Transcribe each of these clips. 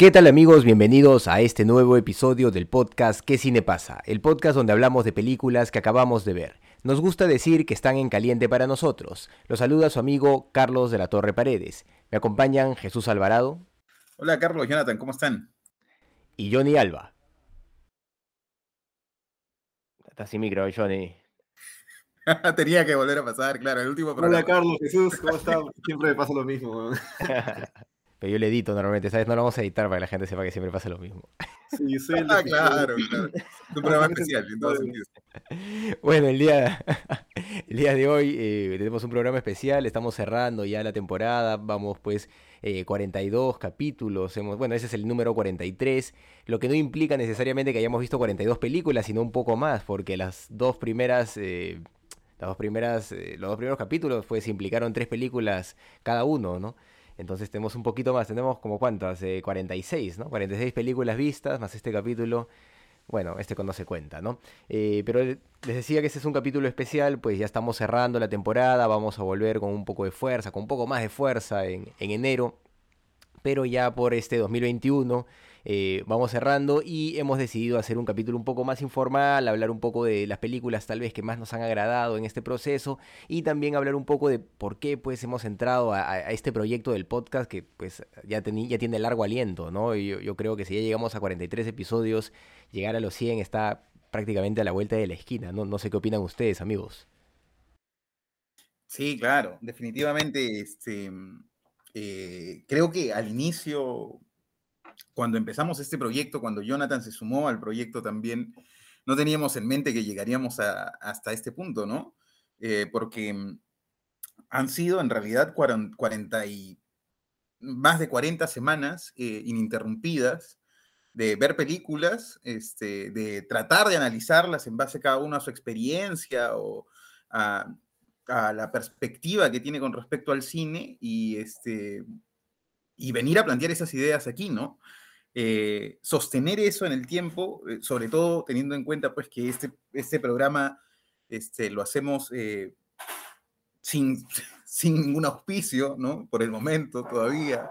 ¿Qué tal amigos? Bienvenidos a este nuevo episodio del podcast ¿Qué cine pasa? El podcast donde hablamos de películas que acabamos de ver. Nos gusta decir que están en caliente para nosotros. Los saluda su amigo Carlos de la Torre Paredes. Me acompañan Jesús Alvarado. Hola Carlos, Jonathan, ¿cómo están? Y Johnny Alba. Está sin micro, Johnny. Tenía que volver a pasar, claro, el último programa. Hola Carlos, Jesús, ¿cómo estás? Siempre me pasa lo mismo. Pero yo le edito normalmente, ¿sabes? No lo vamos a editar para que la gente sepa que siempre pasa lo mismo. Sí, soy el ah, claro, claro. Un programa especial, en todos sentidos. Bueno, el día, el día de hoy eh, tenemos un programa especial, estamos cerrando ya la temporada, vamos pues eh, 42 capítulos, hemos, bueno, ese es el número 43, lo que no implica necesariamente que hayamos visto 42 películas, sino un poco más, porque las dos primeras... Eh, las dos primeras, eh, los dos primeros capítulos pues implicaron tres películas cada uno, ¿no? Entonces tenemos un poquito más, tenemos como cuántas, eh, 46, ¿no? 46 películas vistas, más este capítulo. Bueno, este no se cuenta, ¿no? Eh, pero les decía que este es un capítulo especial, pues ya estamos cerrando la temporada, vamos a volver con un poco de fuerza, con un poco más de fuerza en enero, pero ya por este 2021 eh, vamos cerrando y hemos decidido hacer un capítulo un poco más informal, hablar un poco de las películas tal vez que más nos han agradado en este proceso y también hablar un poco de por qué pues hemos entrado a, este proyecto del podcast que pues ya, ya tiene largo aliento, ¿no? Yo, yo creo que si ya llegamos a 43 episodios, llegar a los 100 está prácticamente a la vuelta de la esquina, ¿no? No sé qué opinan ustedes, amigos. Sí, claro, definitivamente, este, eh, creo que al inicio cuando empezamos este proyecto, cuando Jonathan se sumó al proyecto también, no teníamos en mente que llegaríamos a, hasta este punto, ¿no? Eh, porque mm, han sido en realidad 40 y más de 40 semanas eh, ininterrumpidas de ver películas, este, de tratar de analizarlas en base cada uno a su experiencia o a, a, la perspectiva que tiene con respecto al cine y, este, y venir a plantear esas ideas aquí, ¿no? Eh, sostener eso en el tiempo, eh, sobre todo teniendo en cuenta pues que este, este programa este, lo hacemos eh, sin, sin ningún auspicio, ¿no? Por el momento todavía,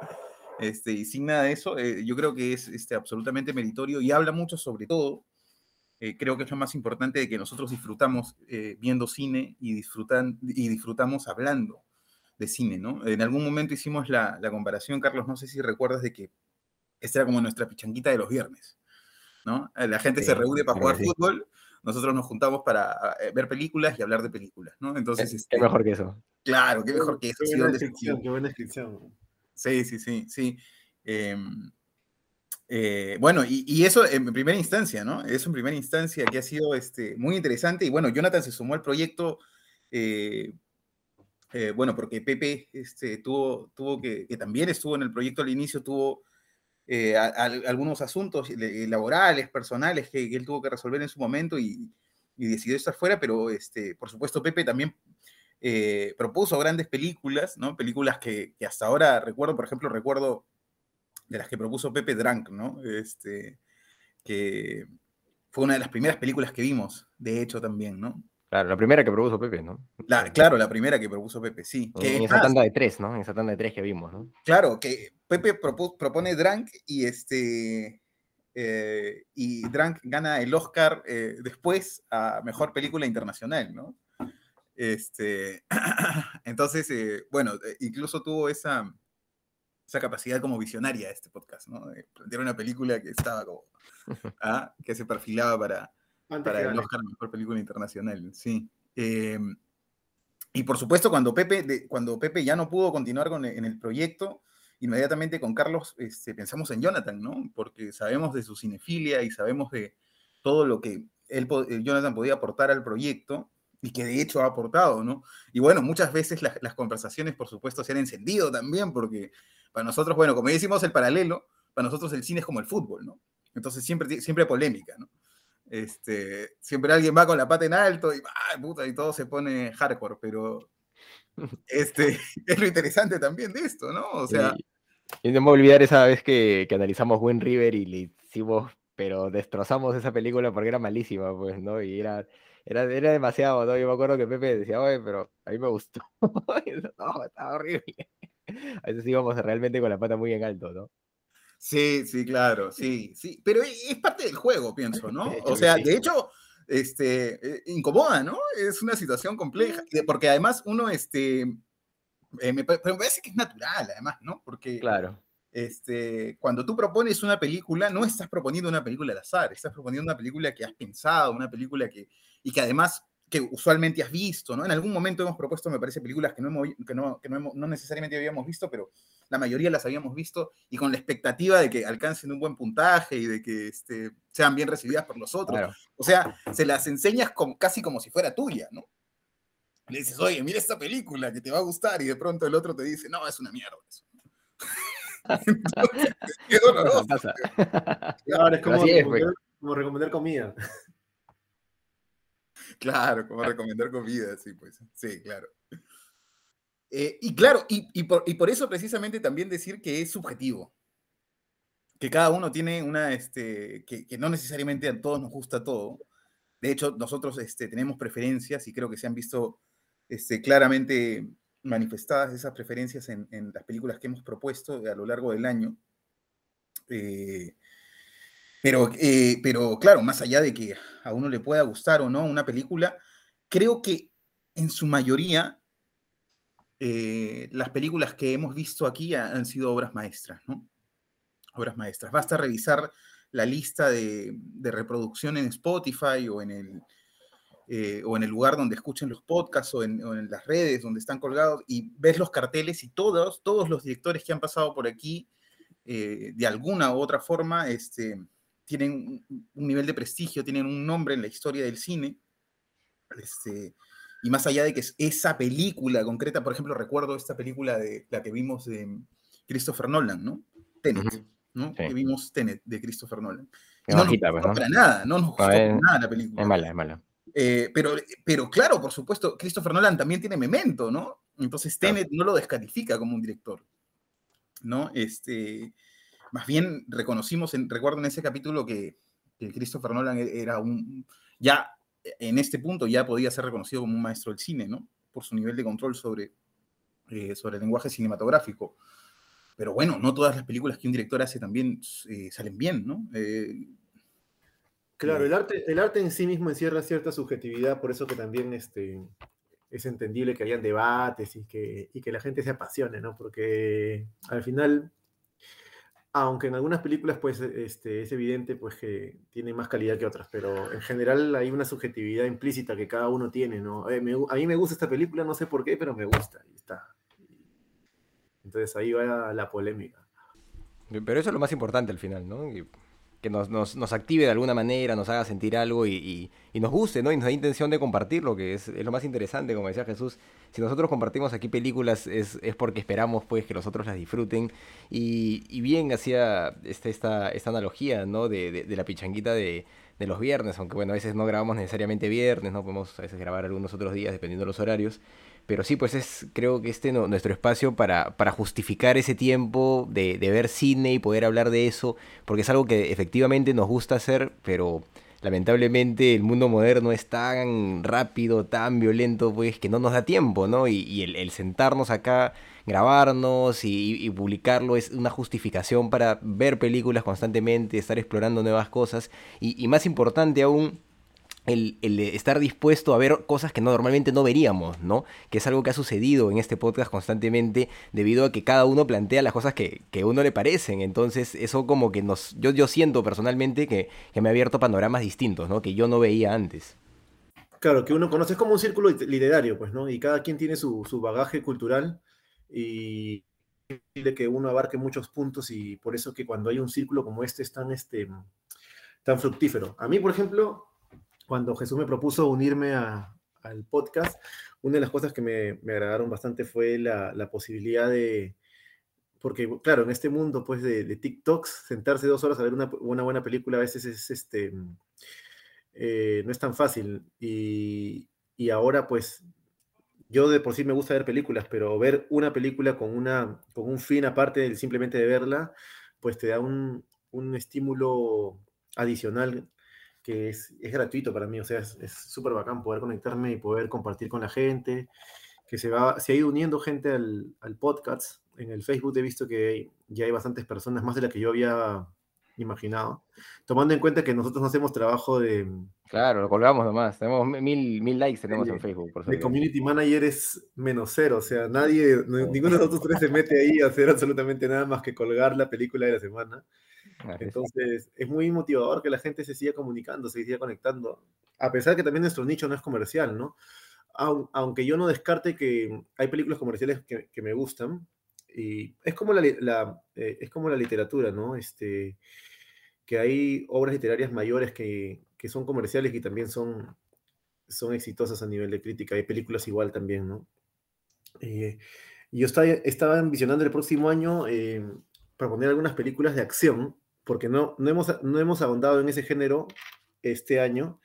este, y sin nada de eso, yo creo que es este, absolutamente meritorio y habla mucho sobre todo, creo que es lo más importante de que nosotros disfrutamos viendo cine y, disfrutan, y disfrutamos hablando de cine, ¿no? En algún momento hicimos la, la comparación, Carlos, no sé si recuerdas de que esta era como nuestra pichanguita de los viernes, ¿no? La gente sí, se reúne para jugar sí. fútbol, nosotros nos juntamos para eh, ver películas y hablar de películas, ¿no? Entonces, ¿Qué, este, qué mejor que eso? Claro, qué mejor que eso. Qué buena descripción, qué buena descripción. Sí, sí, sí, sí. Eh, eh, bueno, y, y, eso en primera instancia, ¿no? Eso en primera instancia que ha sido este, muy interesante. Y bueno, Jonathan se sumó al proyecto, eh, eh, bueno, porque Pepe este, tuvo, que, también estuvo en el proyecto al inicio, tuvo eh, algunos asuntos laborales, personales que, él tuvo que resolver en su momento y, decidió estar fuera, pero este, por supuesto Pepe también eh, propuso grandes películas, ¿no? Películas que, hasta ahora recuerdo, por ejemplo, recuerdo de las que propuso Pepe Drunk, ¿no? Este, que fue una de las primeras películas que vimos, de hecho también, ¿no? Claro, la primera que propuso Pepe, ¿no? La, claro, la primera que propuso Pepe, sí. Que en esa tanda de tres, ¿no? En esa tanda de tres que vimos, ¿no? Claro, que Pepe propone Drunk y este. Eh, y Drunk gana el Oscar eh, después a mejor película internacional, ¿no? Este, entonces, eh, bueno, incluso tuvo esa, esa capacidad como visionaria este podcast, ¿no? De plantear una película que estaba como. ¿ah? que se perfilaba para para el Oscar Mejor Película Internacional, sí. Eh, y por supuesto, cuando Pepe, de, cuando Pepe ya no pudo continuar con, en el proyecto, inmediatamente con Carlos este, pensamos en Jonathan, ¿no? Porque sabemos de su cinefilia y sabemos de todo lo que él, Jonathan podía aportar al proyecto. y que de hecho ha aportado, ¿no? Y bueno, muchas veces las, las conversaciones, por supuesto, se han encendido también, porque para nosotros, bueno, como decimos el paralelo, para nosotros el cine es como el fútbol, ¿no? Entonces siempre, siempre polémica, ¿no? Este, siempre alguien va con la pata en alto y, ¡ah, puta! y todo se pone hardcore, pero este, es lo interesante también de esto, ¿no? O sea... Y, no me voy a olvidar esa vez que, que analizamos Wind River y le hicimos, pero destrozamos esa película porque era malísima, pues, ¿no? Y era, era, era demasiado, ¿no? Yo me acuerdo que Pepe decía, oye, pero a mí me gustó. no, estaba horrible. A veces íbamos realmente con la pata muy en alto, ¿no? Sí, sí, claro, sí, sí. Pero es parte del juego, pienso, ¿no? O sea, de hecho, este, eh, incomoda, ¿no? Es una situación compleja, porque además uno, este, eh, me, pero me parece que es natural, además, ¿no? Porque claro. este, cuando tú propones una película, no estás proponiendo una película al azar, estás proponiendo una película que has pensado, una película que, y que además que usualmente has visto, ¿no? En algún momento hemos propuesto, me parece, películas que no, hemos, que no, que no, hemos, no necesariamente habíamos visto, pero la mayoría las habíamos visto y con la expectativa de que alcancen un buen puntaje y de que este, sean bien recibidas por los otros. O sea, se las enseñas como, casi como si fuera tuya, ¿no? Le dices, oye, mira esta película que te va a gustar y de pronto el otro te dice, no, es una mierda eso. Entonces, es doloroso. Claro, es como, recomendar, como recomendar comida. Claro, como recomendar comida, sí, pues. Sí, claro. Eh, y claro, y, por, y, por, eso precisamente también decir que es subjetivo. Que cada uno tiene una, este, que, que, no necesariamente a todos nos gusta todo. De hecho, nosotros este, tenemos preferencias y creo que se han visto este, claramente manifestadas esas preferencias en, en, las películas que hemos propuesto a lo largo del año. Eh, pero, eh, pero claro, más allá de que a uno le pueda gustar o no una película, creo que en su mayoría eh, las películas que hemos visto aquí han sido obras maestras, ¿no? Obras maestras. Basta revisar la lista de, reproducción en Spotify o en, el, eh, o en el lugar donde escuchen los podcasts o en, las redes donde están colgados y ves los carteles y todos, todos los directores que han pasado por aquí, de alguna u otra forma, este, tienen un nivel de prestigio, tienen un nombre en la historia del cine. Este, y más allá de que es esa película concreta, por ejemplo, recuerdo esta película de la que vimos de Christopher Nolan, ¿no? Tenet, ¿no? Sí. Que vimos Tenet de Christopher Nolan. Y no bajita, nos gustó pues, ¿no? para nada, no nos gustó no, es, nada la película. Es mala, es mala. Eh, pero, pero claro, por supuesto, Christopher Nolan también tiene Memento, ¿no? Entonces Tenet claro. no lo descalifica como un director, ¿no? Este, más bien reconocimos, en, recuerdo en ese capítulo que, que Christopher Nolan e, era un, ya en este punto ya podía ser reconocido como un maestro del cine, ¿no? Por su nivel de control sobre, eh, sobre el lenguaje cinematográfico. Pero bueno, no todas las películas que un director hace también eh, salen bien, ¿no? Eh, claro, el arte, el arte en sí mismo encierra cierta subjetividad, por eso que también este, es entendible que hayan debates y que, y que la gente se apasione, ¿no? Porque al final aunque en algunas películas pues este, es evidente pues que tiene más calidad que otras, pero en general hay una subjetividad implícita que cada uno tiene, ¿no? Eh, a mí me gusta esta película, no sé por qué, pero me gusta, y está. Entonces ahí va la polémica. Pero eso es lo más importante al final, ¿no? Que nos, nos, nos, active de alguna manera, nos haga sentir algo y, y, y, nos guste, ¿no? Y nos da intención de compartirlo, que es, es, lo más interesante, como decía Jesús. Si nosotros compartimos aquí películas es, es porque esperamos pues que los otros las disfruten. Y, y bien hacía este, esta, esta analogía, ¿no? De, de, de la pichanguita de, de los viernes, aunque bueno, a veces no grabamos necesariamente viernes, ¿no? Podemos a veces grabar algunos otros días dependiendo de los horarios. Pero sí, pues es creo que este no, nuestro espacio para, para justificar ese tiempo de, ver cine y poder hablar de eso, porque es algo que efectivamente nos gusta hacer, pero lamentablemente el mundo moderno es tan rápido, tan violento, pues que no nos da tiempo, ¿no? Y, y el, el, sentarnos acá, grabarnos y, y, publicarlo es una justificación para ver películas constantemente, estar explorando nuevas cosas y, y más importante aún, el, estar dispuesto a ver cosas que no, normalmente no veríamos, ¿no? Que es algo que ha sucedido en este podcast constantemente debido a que cada uno plantea las cosas que, que uno le parecen. Entonces, eso como que nos. Yo, siento personalmente que, que, me ha abierto panoramas distintos, ¿no? Que yo no veía antes. Claro, que uno conoce es como un círculo literario, pues, ¿no? Y cada quien tiene su, su bagaje cultural y de que uno abarque muchos puntos y por eso que cuando hay un círculo como este es tan, este, tan fructífero. A mí, por ejemplo, cuando Jesús me propuso unirme al podcast, una de las cosas que me, me agradaron bastante fue la, posibilidad de, porque claro, en este mundo pues de, TikToks, sentarse dos horas a ver una, una buena película a veces es este, eh, no es tan fácil. Y, y, ahora pues yo de por sí me gusta ver películas, pero ver una película con, una, con un fin aparte del simplemente de verla, pues te da un, un estímulo adicional que es, es, gratuito para mí, o sea, es súper bacán poder conectarme y poder compartir con la gente, que se, va, se ha ido uniendo gente al, al podcast. En el Facebook he visto que ya hay bastantes personas, más de las que yo había imaginado, tomando en cuenta que nosotros no hacemos trabajo de... Claro, lo colgamos nomás, tenemos mil, mil likes tenemos de, en Facebook. Por de community manager es menos cero, o sea, nadie, ninguno de nosotros tres se mete ahí a hacer absolutamente nada más que colgar la película de la semana. Entonces, es muy motivador que la gente se siga comunicando, se siga conectando, a pesar que también nuestro nicho no es comercial, ¿no? Aunque yo no descarte que hay películas comerciales que, que me gustan, y es como la, la eh, es como la literatura, ¿no? Este, que hay obras literarias mayores que, que son comerciales y también son, son exitosas a nivel de crítica. Hay películas igual también, ¿no? Eh, yo estaba, estaba el próximo año eh, proponer algunas películas de acción, porque no, no, hemos, no hemos ahondado en ese género este año,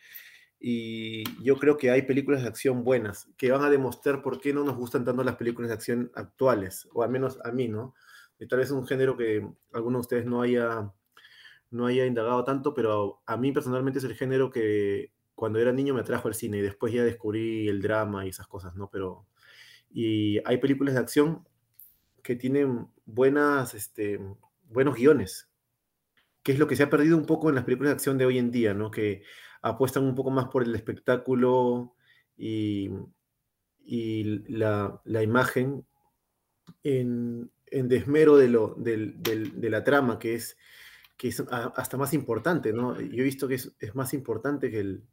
y yo creo que hay películas de acción buenas que van a demostrar por qué no nos gustan tanto las películas de acción actuales, o al menos a mí, ¿no? Y tal vez es un género que alguno de ustedes no haya, no haya indagado tanto, pero a mí personalmente es el género que cuando era niño me atrajo al cine y después ya descubrí el drama y esas cosas, ¿no? Pero, y hay películas de acción que tienen buenas, este, buenos guiones, que es lo que se ha perdido un poco en las películas de acción de hoy en día, ¿no? Que apuestan un poco más por el espectáculo y, y la, la, imagen en, en desmero de, lo, de, de, de, la trama, que es, que es hasta más importante, ¿no? Yo he visto que es, es más importante que, el,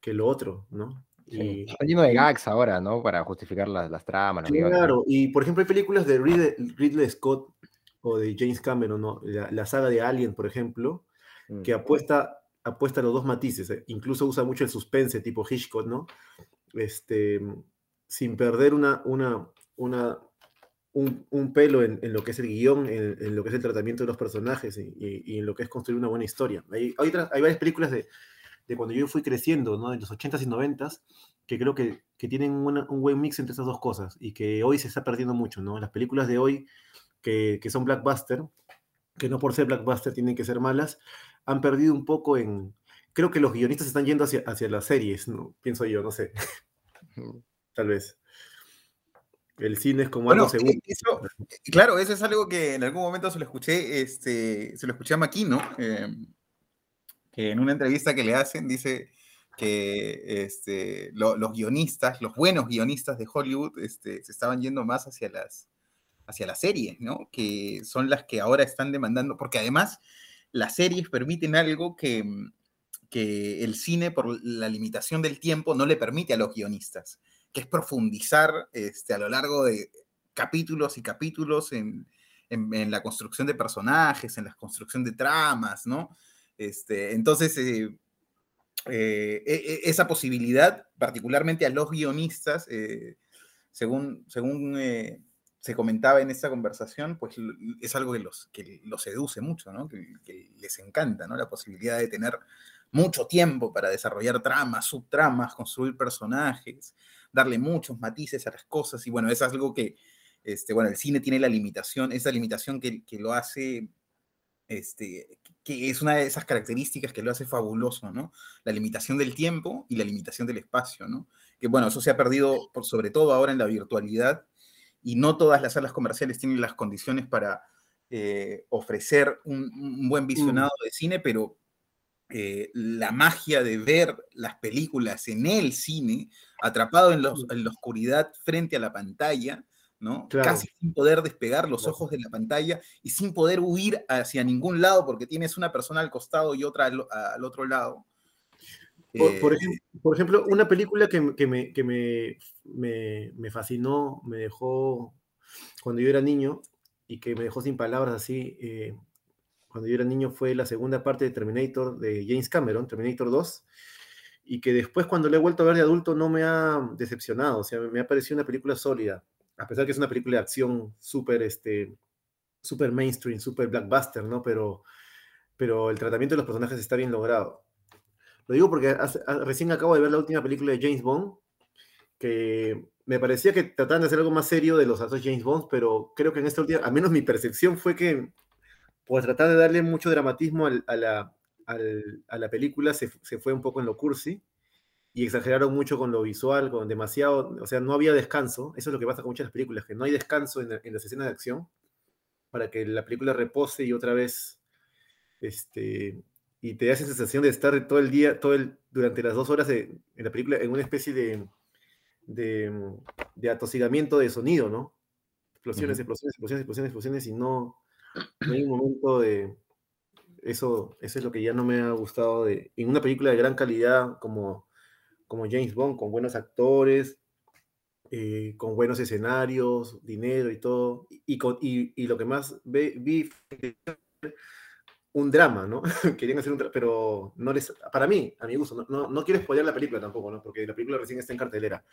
que lo otro, ¿no? Sí. Está lleno de gags ahora, ¿no? Para justificar las, las tramas. Claro, y por ejemplo hay películas de Ridley, Ridley Scott o de James Cameron, ¿no? la, la, saga de Alien, por ejemplo, mm. que apuesta apuesta a los dos matices, eh, incluso usa mucho el suspense tipo Hitchcock, ¿no? Este, sin perder una, una, una, un, un pelo en, en, lo que es el guion, en, en, lo que es el tratamiento de los personajes y, y, y, en lo que es construir una buena historia. Hay, hay, otras, hay varias películas de, de, cuando yo fui creciendo, ¿no? En los 80s y 90s, que creo que, que tienen una, un buen mix entre esas dos cosas y que hoy se está perdiendo mucho, ¿no? Las películas de hoy que, que son blackbuster, que no por ser blackbuster tienen que ser malas, han perdido un poco en... Creo que los guionistas están yendo hacia, hacia las series, ¿no? Pienso yo, no sé. Tal vez. El cine es como bueno, algo seguro. Eso, claro, eso es algo que en algún momento se lo escuché, este, se lo escuché a Maquino, eh, que en una entrevista que le hacen dice que este, lo, los guionistas, los buenos guionistas de Hollywood, este, se estaban yendo más hacia las, hacia las series, ¿no? Que son las que ahora están demandando, porque además las series permiten algo que, mm, que el cine, por la limitación del tiempo, no le permite a los guionistas, que es profundizar este, a lo largo de capítulos y capítulos en, en, la construcción de personajes, en la construcción de tramas, ¿no? Este, entonces, eh, eh, e, esa posibilidad, particularmente a los guionistas, eh, según, según se comentaba en esta conversación, pues es algo que los, que los seduce mucho, ¿no? Que, que, les encanta, ¿no? La posibilidad de tener mucho tiempo para desarrollar tramas, subtramas, construir personajes, darle muchos matices a las cosas. Y bueno, es algo que, este, bueno, el cine tiene la limitación, esa limitación que, que lo hace, este, que es una de esas características que lo hace fabuloso, ¿no? La limitación del tiempo y la limitación del espacio, ¿no? Que bueno, eso se ha perdido, por, sobre todo ahora en la virtualidad, y no todas las salas comerciales tienen las condiciones para eh, ofrecer un, un, buen visionado mm. de cine, pero eh, la magia de ver las películas en el cine, atrapado en, los, en la oscuridad frente a la pantalla, ¿no? Claro. Casi sin poder despegar los ojos de la pantalla y sin poder huir hacia ningún lado porque tienes una persona al costado y otra al, al otro lado. Por, por, ejemplo, por, ejemplo, una película que, que, me, que me, me, me, fascinó, me dejó cuando yo era niño y que me dejó sin palabras así, eh, cuando yo era niño fue la segunda parte de Terminator de James Cameron, Terminator 2. y que después cuando le he vuelto a ver de adulto no me ha decepcionado, o sea, me ha parecido una película sólida, a pesar que es una película de acción súper este, super mainstream, súper blockbuster, ¿no? Pero, pero el tratamiento de los personajes está bien logrado. Lo digo porque recién acabo de ver la última película de James Bond, que me parecía que trataban de hacer algo más serio de los actos James Bond, pero creo que en esta última, al menos mi percepción fue que por tratar de darle mucho dramatismo a, la, a la película se, se, fue un poco en lo cursi y exageraron mucho con lo visual, con demasiado, o sea, no había descanso, eso es lo que pasa con muchas películas, que no hay descanso en, en las escenas de acción para que la película repose y otra vez, este, y te da esa sensación de estar todo el día, todo el, durante las dos horas de, en la película en una especie de, de, de atosigamiento de sonido, ¿no? Explosiones, explosiones, explosiones, explosiones, explosiones, y no, no hay un momento de, eso, eso es lo que ya no me ha gustado de, en una película de gran calidad como, como James Bond, con buenos actores, eh, con buenos escenarios, dinero y todo, y, y, lo que más vi un drama, ¿no? Querían hacer un drama, pero no les, para mí, a mi gusto, no, no, quiero spoiler la película tampoco, ¿no? Porque la película recién está en cartelera,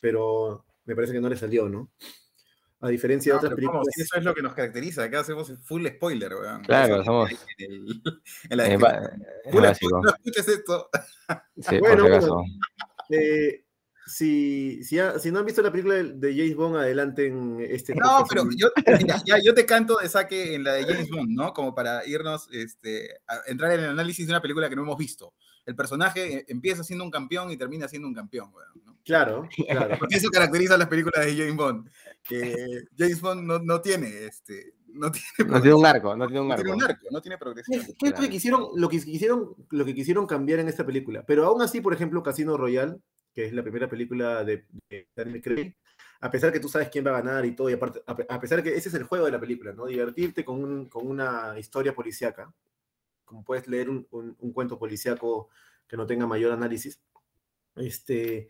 pero me parece que no le salió, ¿no? A diferencia de otras películas. eso es lo que nos caracteriza. Acá hacemos full spoiler, weón. Claro, somos. En, la eh, no escuches esto. Sí, bueno, bueno eh, si, si, no han visto la película de, James Bond, adelante en este. No, pero yo, ya, yo te canto de saque en la de James Bond, ¿no? Como para irnos, este, a entrar en el análisis de una película que no hemos visto. El personaje eh, empieza siendo un campeón y termina siendo un campeón, ¿no? Claro, claro. Porque eso caracteriza a las películas de James Bond. Que James Bond no, no tiene, este, no tiene, no tiene un arco, no tiene un arco. No tiene un arco, no tiene progresión. ¿Qué, que quisieron, lo, que quisieron, lo que quisieron cambiar en esta película? Pero aún así, por ejemplo, Casino Royale que es la primera película de, Daniel Craig, a pesar que tú sabes quién va a ganar y todo, y aparte, a pesar que ese es el juego de la película, ¿no? Divertirte con, un, con una historia policíaca, como puedes leer un, un, cuento policíaco que no tenga mayor análisis, este,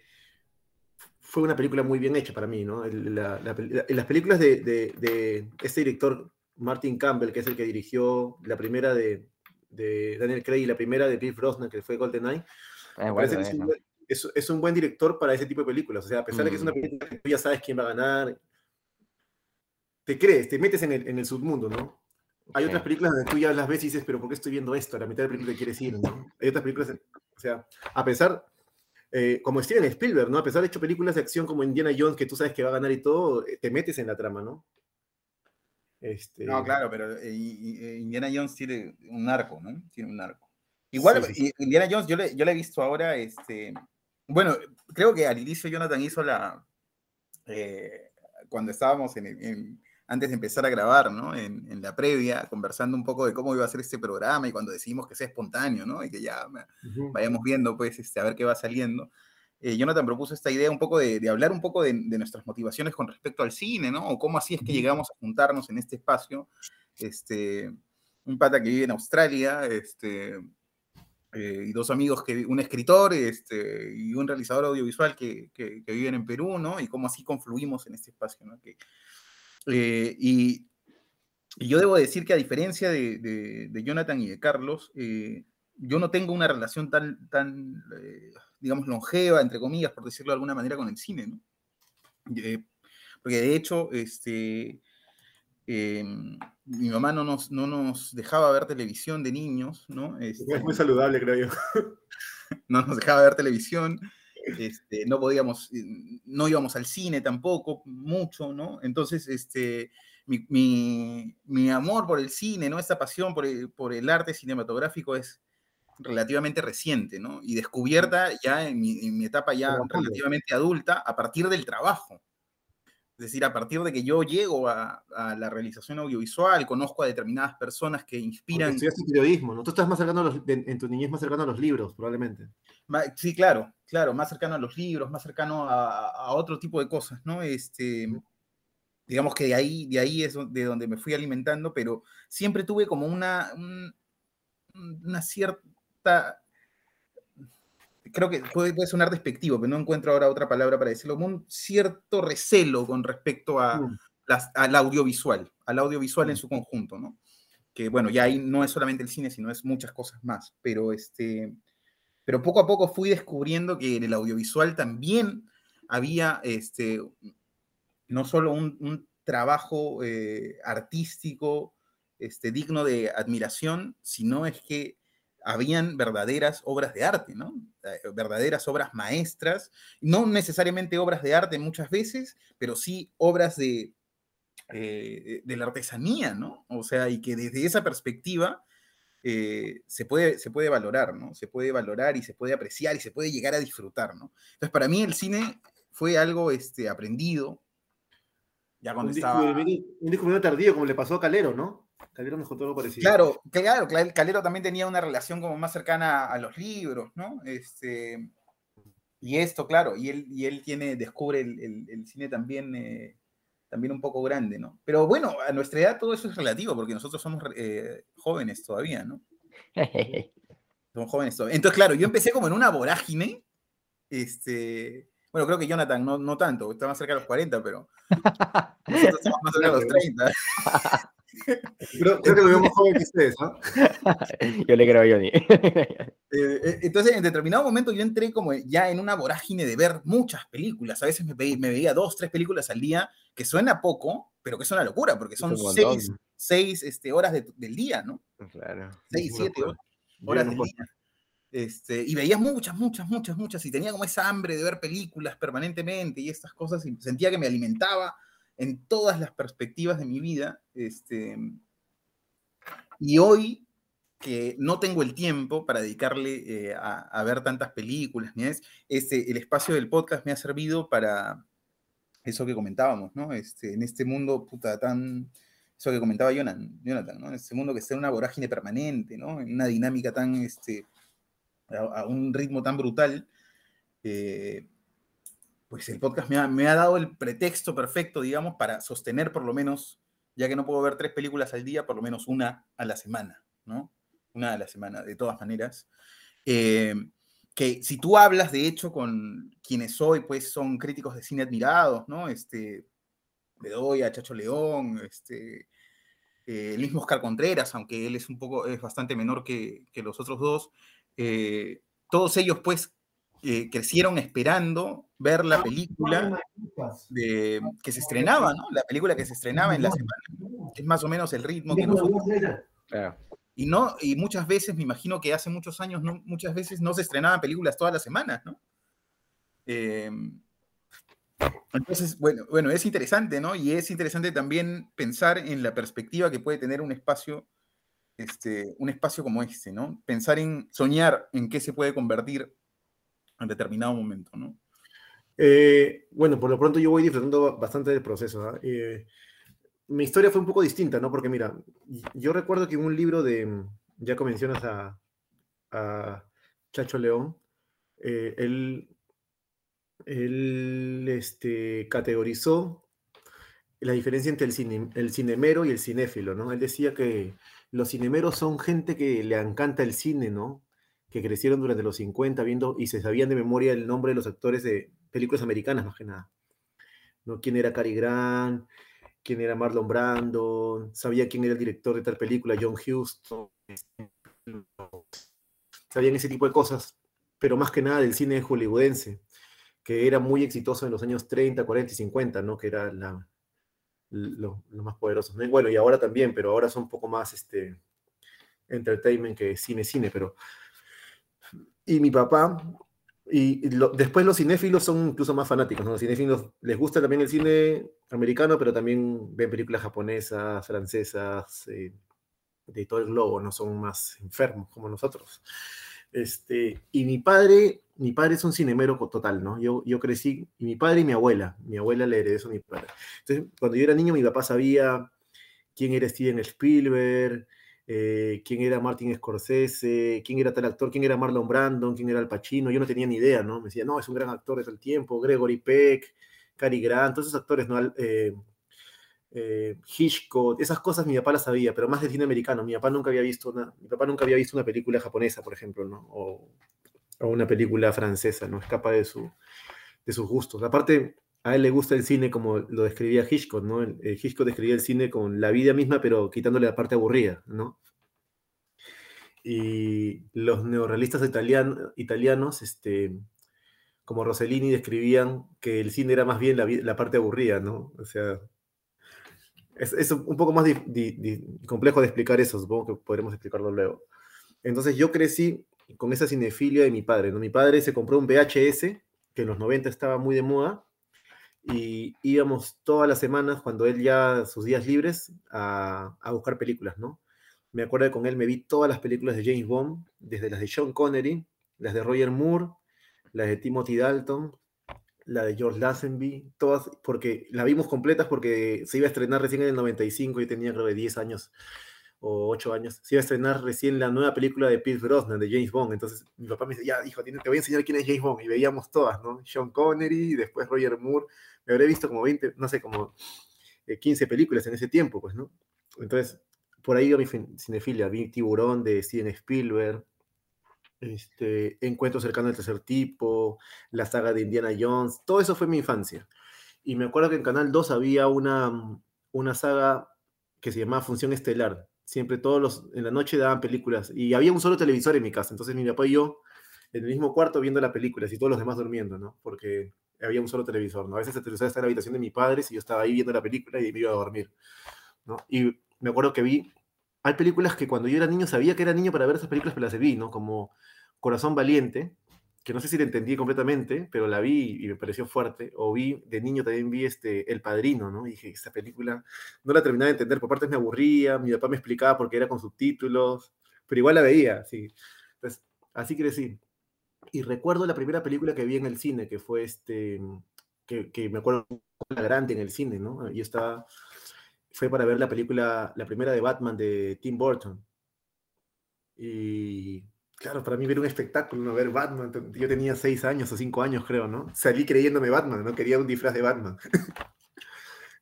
fue una película muy bien hecha para mí, ¿no? las películas de, de, de, este director, Martin Campbell, que es el que dirigió la primera de, de Daniel Craig y la primera de Bill Brosnan, que fue GoldenEye, eh, bueno, es, un buen director para ese tipo de películas. O sea, a pesar de que es una mm. película que tú ya sabes quién va a ganar, te crees, te metes en el, en el submundo, ¿no? Hay otras películas donde tú ya las ves y dices, pero ¿por qué estoy viendo esto? A la mitad de la película quieres ir, ¿no? Hay otras películas, o sea, a pesar, eh, como Steven Spielberg, ¿no? A pesar de hecho películas de acción como Indiana Jones, que tú sabes que va a ganar y todo, eh, te metes en la trama, ¿no? Este... No, claro, pero eh, Indiana Jones tiene un arco, ¿no? Tiene un arco. Igual, Indiana Jones, yo le, yo le he visto ahora, este, bueno, creo que al inicio Jonathan hizo la. Eh, cuando estábamos en, antes de empezar a grabar, ¿no? En, la previa, conversando un poco de cómo iba a ser este programa y cuando decidimos que sea espontáneo, ¿no? Y que ya vayamos viendo, pues, este, a ver qué va saliendo. Eh, Jonathan propuso esta idea un poco de, hablar un poco de, nuestras motivaciones con respecto al cine, ¿no? O cómo así es que llegamos a juntarnos en este espacio. Este, un pata que vive en Australia, este, eh, y dos amigos, que, un escritor este, y un realizador audiovisual que, que, viven en Perú, ¿no? Y cómo así confluimos en este espacio, ¿no? Que, eh, y, yo debo decir que a diferencia de, de, Jonathan y de Carlos, eh, yo no tengo una relación tan, tan digamos, longeva, entre comillas, por decirlo de alguna manera, con el cine, ¿no? porque de hecho, este, Em, mi mamá no nos, no nos dejaba ver televisión de niños, ¿no? es muy este, saludable, creo yo. no nos dejaba ver televisión, este, no podíamos, eh, no íbamos al cine tampoco, mucho, ¿no? Entonces, este, mi, mi, mi amor por el cine, ¿no? Esta pasión por el, por el arte cinematográfico es relativamente reciente, ¿no? Y descubierta ya en mi, en mi etapa ya relativamente adulta a partir del trabajo. Es decir, a partir de que yo llego a, la realización audiovisual, conozco a determinadas personas que inspiran. Estudiaste periodismo, ¿no? Tú estás más cercano a los, en tu niñez más cercano a los libros, probablemente. Sí, claro, claro, más cercano a los libros, más cercano a, otro tipo de cosas, ¿no? Este, digamos que de ahí, de ahí es de donde me fui alimentando, pero siempre tuve como una, una cierta creo que puede, sonar despectivo, pero no encuentro ahora otra palabra para decirlo, como un cierto recelo con respecto a, mm. al audiovisual, al audiovisual en mm. su conjunto, ¿no? Que bueno, ya ahí no es solamente el cine, sino es muchas cosas más, pero este, pero poco a poco fui descubriendo que en el audiovisual también había este, no solo un, trabajo eh, artístico este, digno de admiración, sino es que habían verdaderas obras de arte, ¿no? Eh, verdaderas obras maestras, no necesariamente obras de arte muchas veces, pero sí obras de, eh, de la artesanía, ¿no? O sea, y que desde esa perspectiva eh, se, puede, se puede valorar, ¿no? Se puede valorar y se puede apreciar y se puede llegar a disfrutar, ¿no? Entonces, para mí el cine fue algo este, aprendido. Ya cuando un estaba... Un tardío, como le pasó a Calero, ¿no? Calero me contó algo parecido. Claro, claro, Calero también tenía una relación como más cercana a los libros, ¿no? Este, y esto, claro, y él, y él tiene, descubre el, cine también, eh, también un poco grande, ¿no? Pero bueno, a nuestra edad todo eso es relativo, porque nosotros somos eh, jóvenes todavía, ¿no? somos jóvenes todavía. Entonces, claro, yo empecé como en una vorágine, este, bueno, creo que Jonathan no, no tanto, está más cerca de los 40, pero nosotros estamos más cerca de los 30. Creo, que lo vemos joven que ustedes, ¿no? Yo le creo a Johnny. Eh, eh, entonces, en determinado momento yo entré como ya en una vorágine de ver muchas películas. A veces me, veía dos, tres películas al día, que suena poco, pero que es una locura, porque son seis, seis este, horas del día, ¿no? Claro. Seis, siete horas, del día. Este, y veía muchas, muchas, muchas, muchas, y tenía como esa hambre de ver películas permanentemente y estas cosas, y sentía que me alimentaba en todas las perspectivas de mi vida. Este, y hoy que no tengo el tiempo para dedicarle eh, a, ver tantas películas, este, el espacio del podcast me ha servido para eso que comentábamos, ¿no? Este, en este mundo puta tan, eso que comentaba Jonathan, ¿no? En este mundo que está en una vorágine permanente, ¿no? En una dinámica tan, este, a, un ritmo tan brutal, eh, pues el podcast me ha, dado el pretexto perfecto, digamos, para sostener por lo menos, ya que no puedo ver tres películas al día, por lo menos una a la semana, ¿no? Una a la semana, de todas maneras. Eh, que si tú hablas, de hecho, con quienes hoy, pues son críticos de cine admirados, ¿no? Este, Bedoya, Chacho León, este, eh, el mismo Oscar Contreras, aunque él es un poco, es bastante menor que, los otros dos, eh, todos ellos, pues, eh, crecieron esperando ver la película de, que se estrenaba, ¿no? La película que se estrenaba en la semana. Es más o menos el ritmo que nosotros. Y, no, y muchas veces, me imagino que hace muchos años, no, muchas veces no se estrenaban películas todas las semanas, ¿no? Em, entonces, bueno, bueno, es interesante, ¿no? Y es interesante también pensar en la perspectiva que puede tener un espacio, este, un espacio como este, ¿no? Pensar en soñar en qué se puede convertir en determinado momento, ¿no? Eh, bueno, por lo pronto yo voy disfrutando bastante del proceso. ¿ah? Eh, mi historia fue un poco distinta, ¿no? Porque mira, yo recuerdo que en un libro de, ya que mencionas a, Chacho León, eh, él, él este, categorizó la diferencia entre el, cine, el cinemero y el cinéfilo, ¿no? Él decía que los cinemeros son gente que le encanta el cine, ¿no? Que crecieron durante los 50 viendo y se sabían de memoria el nombre de los actores de películas americanas, más que nada. ¿no? ¿Quién era Cary Grant? ¿Quién era Marlon Brando? Sabía quién era el director de tal película, John Huston. Sabían ese tipo de cosas, pero más que nada del cine hollywoodense, que era muy exitoso en los años 30, 40 y 50, ¿no? Que era la, lo, más poderoso. Bueno, y ahora también, pero ahora son un poco más este, entertainment que cine-cine, pero y mi papá, y después los cinéfilos son incluso más fanáticos, ¿no? Los cinéfilos les gusta también el cine americano, pero también ven películas japonesas, francesas, eh, de todo el globo, no son más enfermos como nosotros. Este, y mi padre, mi padre es un cinemero total, ¿no? Yo, yo crecí, y mi padre y mi abuela, mi abuela le heredó eso a mi padre. Entonces, cuando yo era niño, mi papá sabía quién era Steven Spielberg, eh, quién era Martin Scorsese, quién era tal actor, quién era Marlon Brandon, quién era Al Pacino, yo no tenía ni idea, ¿no? Me decía, no, es un gran actor de todo el tiempo, Gregory Peck, Cary Grant, todos esos actores, ¿no? Eh, eh, Hitchcock, esas cosas mi papá las sabía, pero más de cine americano. Mi papá nunca había visto una, mi papá nunca había visto una película japonesa, por ejemplo. O, una película francesa, ¿no? Escapa de, su, de sus gustos. Aparte, a él le gusta el cine como lo describía Hitchcock, ¿no? Hitchcock describía el cine con la vida misma, pero quitándole la parte aburrida, ¿no? y los neorrealistas italianos, este, como Rossellini, describían que el cine era más bien la, parte aburrida, ¿no? O sea, es, un poco más complejo de explicar eso, supongo que podremos explicarlo luego. Entonces yo crecí con esa cinefilia de mi padre, ¿no? Mi padre se compró un VHS, que en los 90 estaba muy de moda, y íbamos todas las semanas, cuando él ya sus días libres, a, a buscar películas, ¿no? Me acuerdo que con él me vi todas las películas de James Bond, desde las de Sean Connery, las de Roger Moore, las de Timothy Dalton, la de George Lazenby, todas, porque la vimos completas porque se iba a estrenar recién en el 95, y tenía creo que 10 años o 8 años, se iba a estrenar recién la nueva película de Pierce Brosnan, de James Bond, entonces mi papá me dice, ya, hijo, te voy a enseñar quién es James Bond, y veíamos todas, ¿no? Sean Connery, después Roger Moore, me habré visto como 20, no sé, como 15 eh, películas en ese tiempo, pues, ¿no? Entonces, por ahí iba mi cinefilia, vi Tiburón de Steven Spielberg, este, Encuentro cercano al tercer tipo, la saga de Indiana Jones, todo eso fue mi infancia. Y me acuerdo que en Canal 2 había una, una saga que se llamaba Función Estelar. Siempre todos los, en la noche daban películas y había un solo televisor en mi casa. Entonces mi papá y yo en el mismo cuarto viendo las películas y todos los demás durmiendo, ¿no? Porque había un solo televisor, ¿no? A veces el televisor estaba en la habitación de mi padre y yo estaba ahí viendo la película y me iba a dormir, ¿no? Y me acuerdo que vi, hay películas que cuando yo era niño sabía que era niño para ver esas películas, pero las vi, ¿no? Como Corazón Valiente, que no sé si la entendí completamente, pero la vi y me pareció fuerte. O vi, de niño también vi este, El Padrino, ¿no? Y dije, esta película no la terminaba de entender, por partes me aburría, mi papá me explicaba porque era con subtítulos, pero igual la veía, sí. Entonces, así crecí. Y recuerdo la primera película que vi en el cine, que fue este, que, que me acuerdo la grande en el cine, ¿no? Y estaba fue para ver la película, la primera de Batman de Tim Burton. Y claro, para mí ver un espectáculo, ¿no? ver Batman, yo tenía seis años o cinco años creo, ¿no? Salí creyéndome Batman, no quería un disfraz de Batman.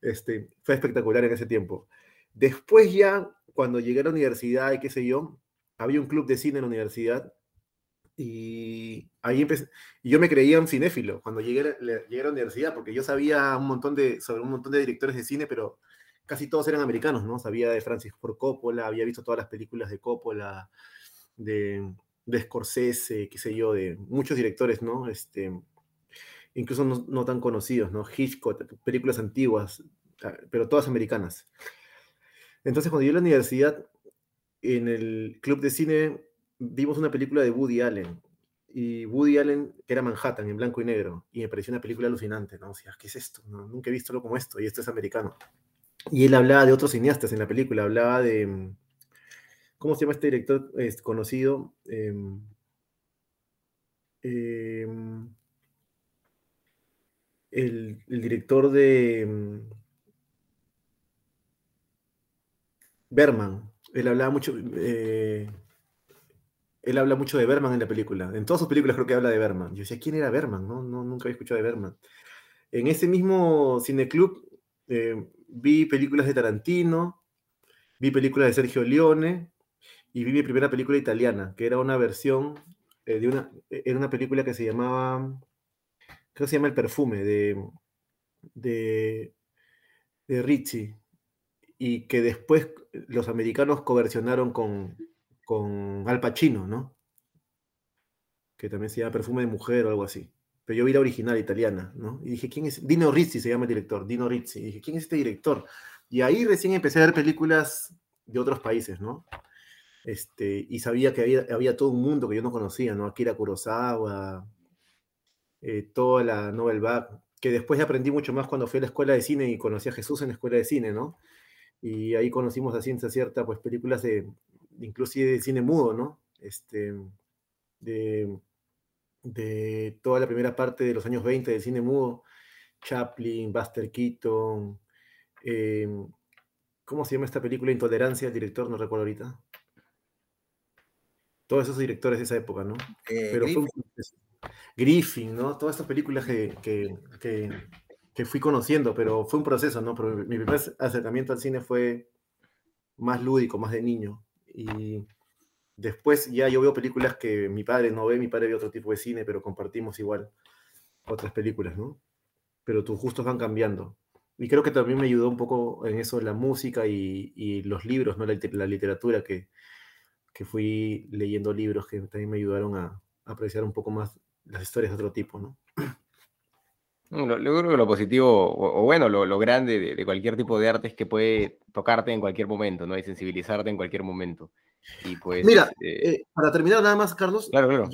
este, fue espectacular en ese tiempo. Después ya, cuando llegué a la universidad y qué sé yo, había un club de cine en la universidad y ahí yo me creía un cinéfilo cuando llegué, llegué a la universidad, porque yo sabía un montón de, sobre un montón de directores de cine, pero casi todos eran americanos, ¿no? Sabía de Francis Ford Coppola, había visto todas las películas de Coppola, de, de Scorsese, qué sé yo, de muchos directores, ¿no? Este, incluso no, tan conocidos, ¿no? Hitchcock, películas antiguas, ah, pero todas americanas. Entonces, cuando yo en la universidad, en el club de cine, vimos una película de Woody Allen. Y Woody Allen, que era Manhattan, en blanco y negro, y me pareció una película alucinante, ¿no? O sea, ¿qué es esto? nunca he visto algo como esto, y esto es americano. Y él hablaba de otros cineastas en la película, hablaba de, ¿cómo se llama este director conocido? Em, em, el, director de mm, Berman, él hablaba mucho, eh, él habla mucho de Berman en la película. En todas sus películas creo que habla de Berman. Yo decía, ¿quién era Berman? No, no nunca había escuchado de Berman. En ese mismo cineclub eh, vi películas de Tarantino, vi películas de Sergio Leone y vi mi primera película italiana, que era una versión eh, de una, era una película que se llamaba, creo que se llama El Perfume, de, de, de Ricci, y que después los americanos coversionaron con, con Al Pacino, ¿no? Que también se llama Perfume de Mujer o algo así pero yo vi la original italiana, ¿no? Y dije, ¿quién es? Dino Rizzi se llama el director, Dino Rizzi. Y dije, ¿quién es este director? Y ahí recién empecé a ver películas de otros países, ¿no? Este, y sabía que había, había todo un mundo que yo no conocía, ¿no? Akira Kurosawa, eh, toda la Novel Back, que después aprendí mucho más cuando fui a la escuela de cine y conocí a Jesús en la escuela de cine, ¿no? Y ahí conocimos a ciencia cierta, pues películas de, inclusive de cine mudo, ¿no? Este, de de toda la primera parte de los años 20 del cine mudo, Chaplin, Buster Keaton, em, ¿cómo se llama esta película? Intolerancia, el director, no recuerdo ahorita. Todos esos directores de esa época, ¿no? Eh, Pero Griffin. Fue Griffin, ¿no? Todas estas películas que, que, fui conociendo, pero fue un proceso, ¿no? Pero mi primer acercamiento al cine fue más lúdico, más de niño. Y Después ya yo veo películas que mi padre no ve, mi padre ve otro tipo de cine, pero compartimos igual otras películas, ¿no? Pero tus gustos van cambiando. Y creo que también me ayudó un poco en eso la música y, los libros, ¿no? La, literatura que, que fui leyendo libros que también me ayudaron a, apreciar un poco más las historias de otro tipo, ¿no? Mm, lo, yo creo que lo positivo, o, bueno, lo, grande de, cualquier tipo de arte es que puede tocarte en cualquier momento, ¿no? Y sensibilizarte en cualquier momento. Y pues, Mira, eh, eh, para terminar nada más, Carlos, claro, claro.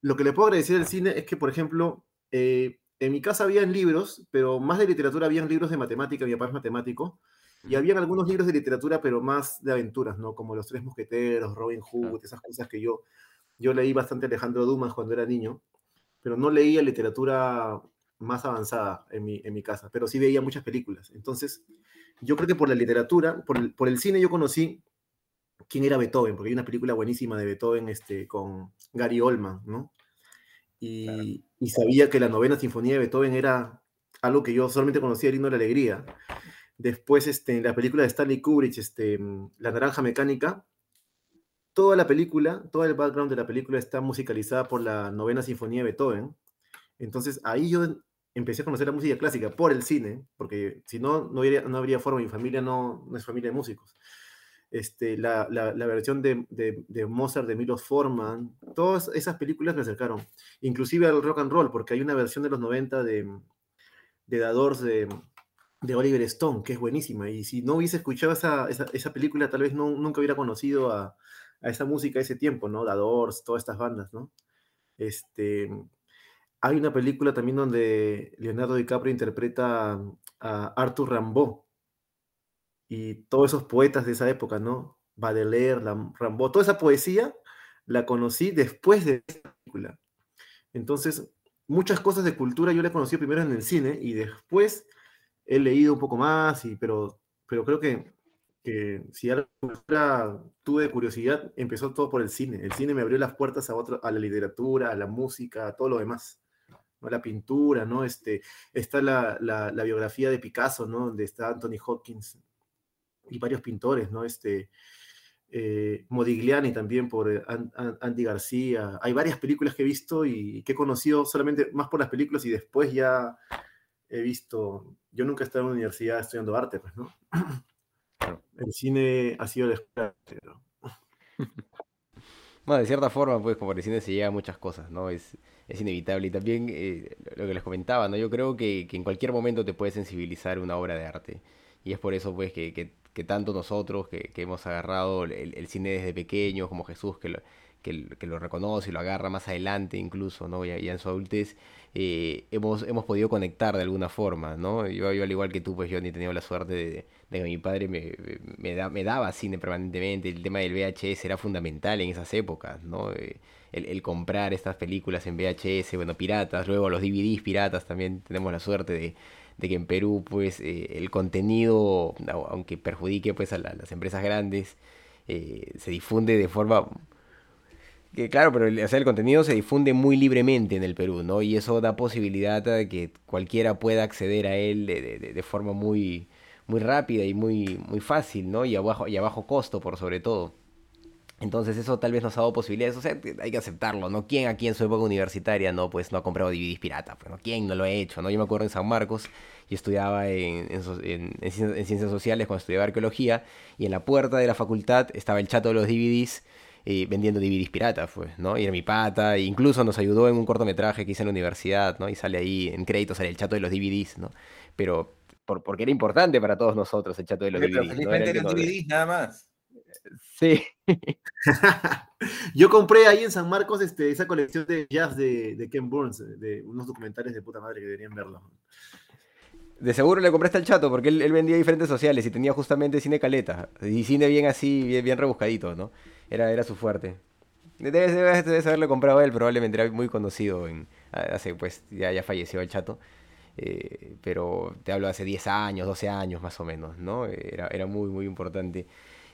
lo que le puedo agradecer al cine es que, por ejemplo, eh, en mi casa habían libros, pero más de literatura habían libros de matemática, mi papá es matemático, y habían algunos libros de literatura, pero más de aventuras, ¿no? Como Los Tres Mosqueteros, Robin Hood, esas cosas que yo, yo leí bastante Alejandro Dumas cuando era niño, pero no leía literatura más avanzada en mi, en mi casa, pero sí veía muchas películas. Entonces, yo creo que por la literatura, por el, por el cine yo conocí quién era Beethoven, porque hay una película buenísima de Beethoven este, con Gary Oldman, ¿no? Y, y, sabía que la novena sinfonía de Beethoven era algo que yo solamente conocía el himno de la alegría. Después, este, la película de Stanley Kubrick, este, La Naranja Mecánica, toda la película, todo el background de la película está musicalizada por la novena sinfonía de Beethoven. Entonces ahí yo empecé a conocer la música clásica por el cine, porque si no, no habría, no habría forma, mi familia no, no es familia de músicos. Este, la, la, la versión de, de, de, Mozart de Milos Forman, todas esas películas me acercaron, inclusive al rock and roll, porque hay una versión de los 90 de, de The de, de Oliver Stone, que es buenísima, y si no hubiese escuchado esa, esa, película, tal vez no, nunca hubiera conocido a, a esa música a ese tiempo, ¿no? The Doors, todas estas bandas, ¿no? Este, hay una película también donde Leonardo DiCaprio interpreta a Arthur Rimbaud y todos esos poetas de esa época, ¿no? Baudelaire, Rimbaud, toda esa poesía la conocí después de esa película. Entonces, muchas cosas de cultura yo la conocí primero en el cine y después he leído un poco más, y, pero, pero creo que, que si algo tuve curiosidad, empezó todo por el cine. El cine me abrió las puertas a, otro, a la literatura, a la música, a todo lo demás la pintura, ¿no? Este, está la, la, biografía de Picasso, ¿no? Donde está Anthony Hopkins y varios pintores, ¿no? Este, eh, Modigliani también por eh, Andy García. Hay varias películas que he visto y que he conocido solamente más por las películas y después ya he visto. Yo nunca he estado en una universidad estudiando arte, pues, ¿no? El cine ha sido la escuela. Bueno, de cierta forma, pues como el cine se llega a muchas cosas, ¿no? Es, es inevitable. Y también eh, lo que les comentaba, ¿no? Yo creo que, que, en cualquier momento te puede sensibilizar una obra de arte. Y es por eso, pues, que, que, que tanto nosotros, que, hemos agarrado el, el, cine desde pequeños, como Jesús, que lo, que, lo reconoce y lo agarra más adelante incluso, ¿no? Ya, en su adultez, eh, hemos, hemos podido conectar de alguna forma, ¿no? Yo, al igual que tú, pues yo ni he tenido la suerte de, que mi padre me, me, da, me, daba cine permanentemente, el tema del VHS era fundamental en esas épocas, ¿no? Eh, el, comprar estas películas en VHS, bueno, piratas, luego los DVDs piratas también tenemos la suerte de, que en Perú, pues, eh, el contenido, aunque perjudique, pues, a las empresas grandes, se difunde de forma que claro, pero el, el contenido se difunde muy libremente en el Perú, ¿no? Y eso da posibilidad de que cualquiera pueda acceder a él de, de, forma muy, muy rápida y muy, muy fácil, ¿no? Y a, bajo, y a bajo costo, por sobre todo. Entonces eso tal vez nos ha dado posibilidades, o sea, hay que aceptarlo, ¿no? ¿Quién aquí en su época universitaria no, pues, no ha comprado DVDs pirata? Pues, ¿no? ¿Quién no lo ha hecho, no? Yo me acuerdo en San Marcos, yo estudiaba en, en, en, ciencias sociales cuando estudiaba arqueología, y en la puerta de la facultad estaba el chato de los DVDs, eh, vendiendo DVDs piratas, pues, ¿no? Y era mi pata, e incluso nos ayudó en un cortometraje que hice en la universidad, ¿no? Y sale ahí en créditos, sale el chato de los DVDs, ¿no? Pero por, porque era importante para todos nosotros el chato de los DVDs. ¿no? Era los DVDs nada más. Sí. Yo compré ahí en San Marcos este, esa colección de jazz de, de Ken Burns, de unos documentales de puta madre que deberían verlo. De seguro le compraste al chato porque él, vendía diferentes sociales y tenía justamente cine caleta. Y cine bien así, bien, bien rebuscadito, ¿no? Era, era su fuerte. Debes, debes, haberle comprado a él, probablemente era muy conocido. En, hace, pues ya, ya falleció el chato. Eh, pero te hablo hace 10 años, 12 años más o menos, ¿no? Era, era muy, muy importante.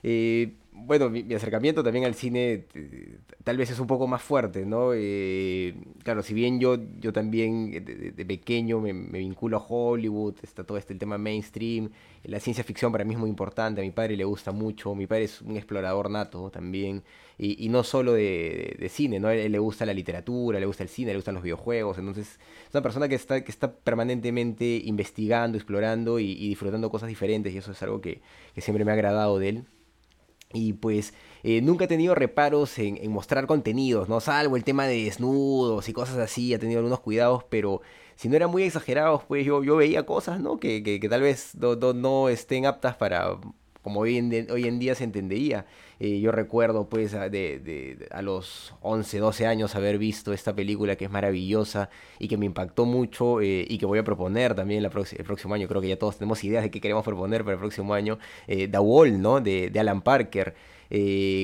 Eh, bueno, mi, acercamiento también al cine eh, tal vez es un poco más fuerte, ¿no? Eh, claro, si bien yo, yo también de, pequeño me, vinculo a Hollywood, está todo este el tema mainstream, la ciencia ficción para mí es muy importante, a mi padre le gusta mucho, mi padre es un explorador nato también, y, no solo de, cine, ¿no? A él, le gusta la literatura, le gusta el cine, le gustan los videojuegos, entonces es una persona que está, que está permanentemente investigando, explorando y, disfrutando cosas diferentes, y eso es algo que, que siempre me ha agradado de él. Y pues eh, nunca he tenido reparos en, mostrar contenidos, ¿no? Salvo el tema de desnudos y cosas así, he tenido algunos cuidados, pero si no eran muy exagerados, pues yo, yo veía cosas, ¿no? Que, que, tal vez no, no, estén aptas para, como hoy en, hoy en día se entendería. Eh, yo recuerdo pues a, de, a los 11, 12 años haber visto esta película que es maravillosa y que me impactó mucho eh, y que voy a proponer también el próximo año. Creo que ya todos tenemos ideas de qué queremos proponer para el próximo año. Eh, The Wall, ¿no? De, Alan Parker,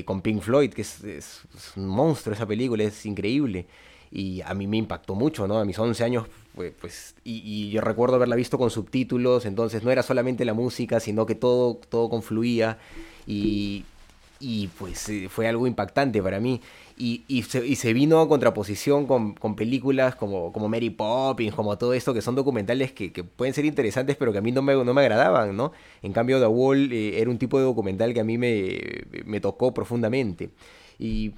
con Pink Floyd, que es, es, un monstruo esa película, es increíble. Y a mí me impactó mucho, ¿no? A mis 11 años pues, pues y, y, yo recuerdo haberla visto con subtítulos, entonces no era solamente la música, sino que todo, todo confluía y y pues eh, fue algo impactante para mí. Y, y, se, vino a contraposición con, películas como, como Mary Poppins, como todo esto, que son documentales que, que, pueden ser interesantes, pero que a mí no me, no me agradaban, ¿no? En cambio, The Wall eh, era un tipo de documental que a mí me, me tocó profundamente. Y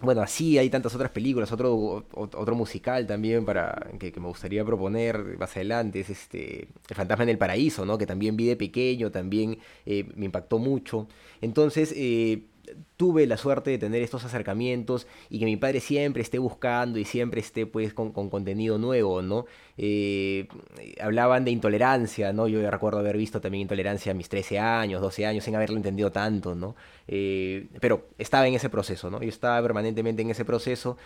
bueno, así hay tantas otras películas, otro, otro musical también para que, me gustaría proponer más adelante, es este El fantasma en el paraíso, ¿no? Que también vi de pequeño, también eh, me impactó mucho. Entonces, eh, tuve la suerte de tener estos acercamientos y que mi padre siempre esté buscando y siempre esté pues con, contenido nuevo, ¿no? Eh, hablaban de intolerancia, ¿no? Yo recuerdo haber visto también intolerancia a mis 13 años, 12 años, sin haberlo entendido tanto, ¿no? Eh, pero estaba en ese proceso, ¿no? Yo estaba permanentemente en ese proceso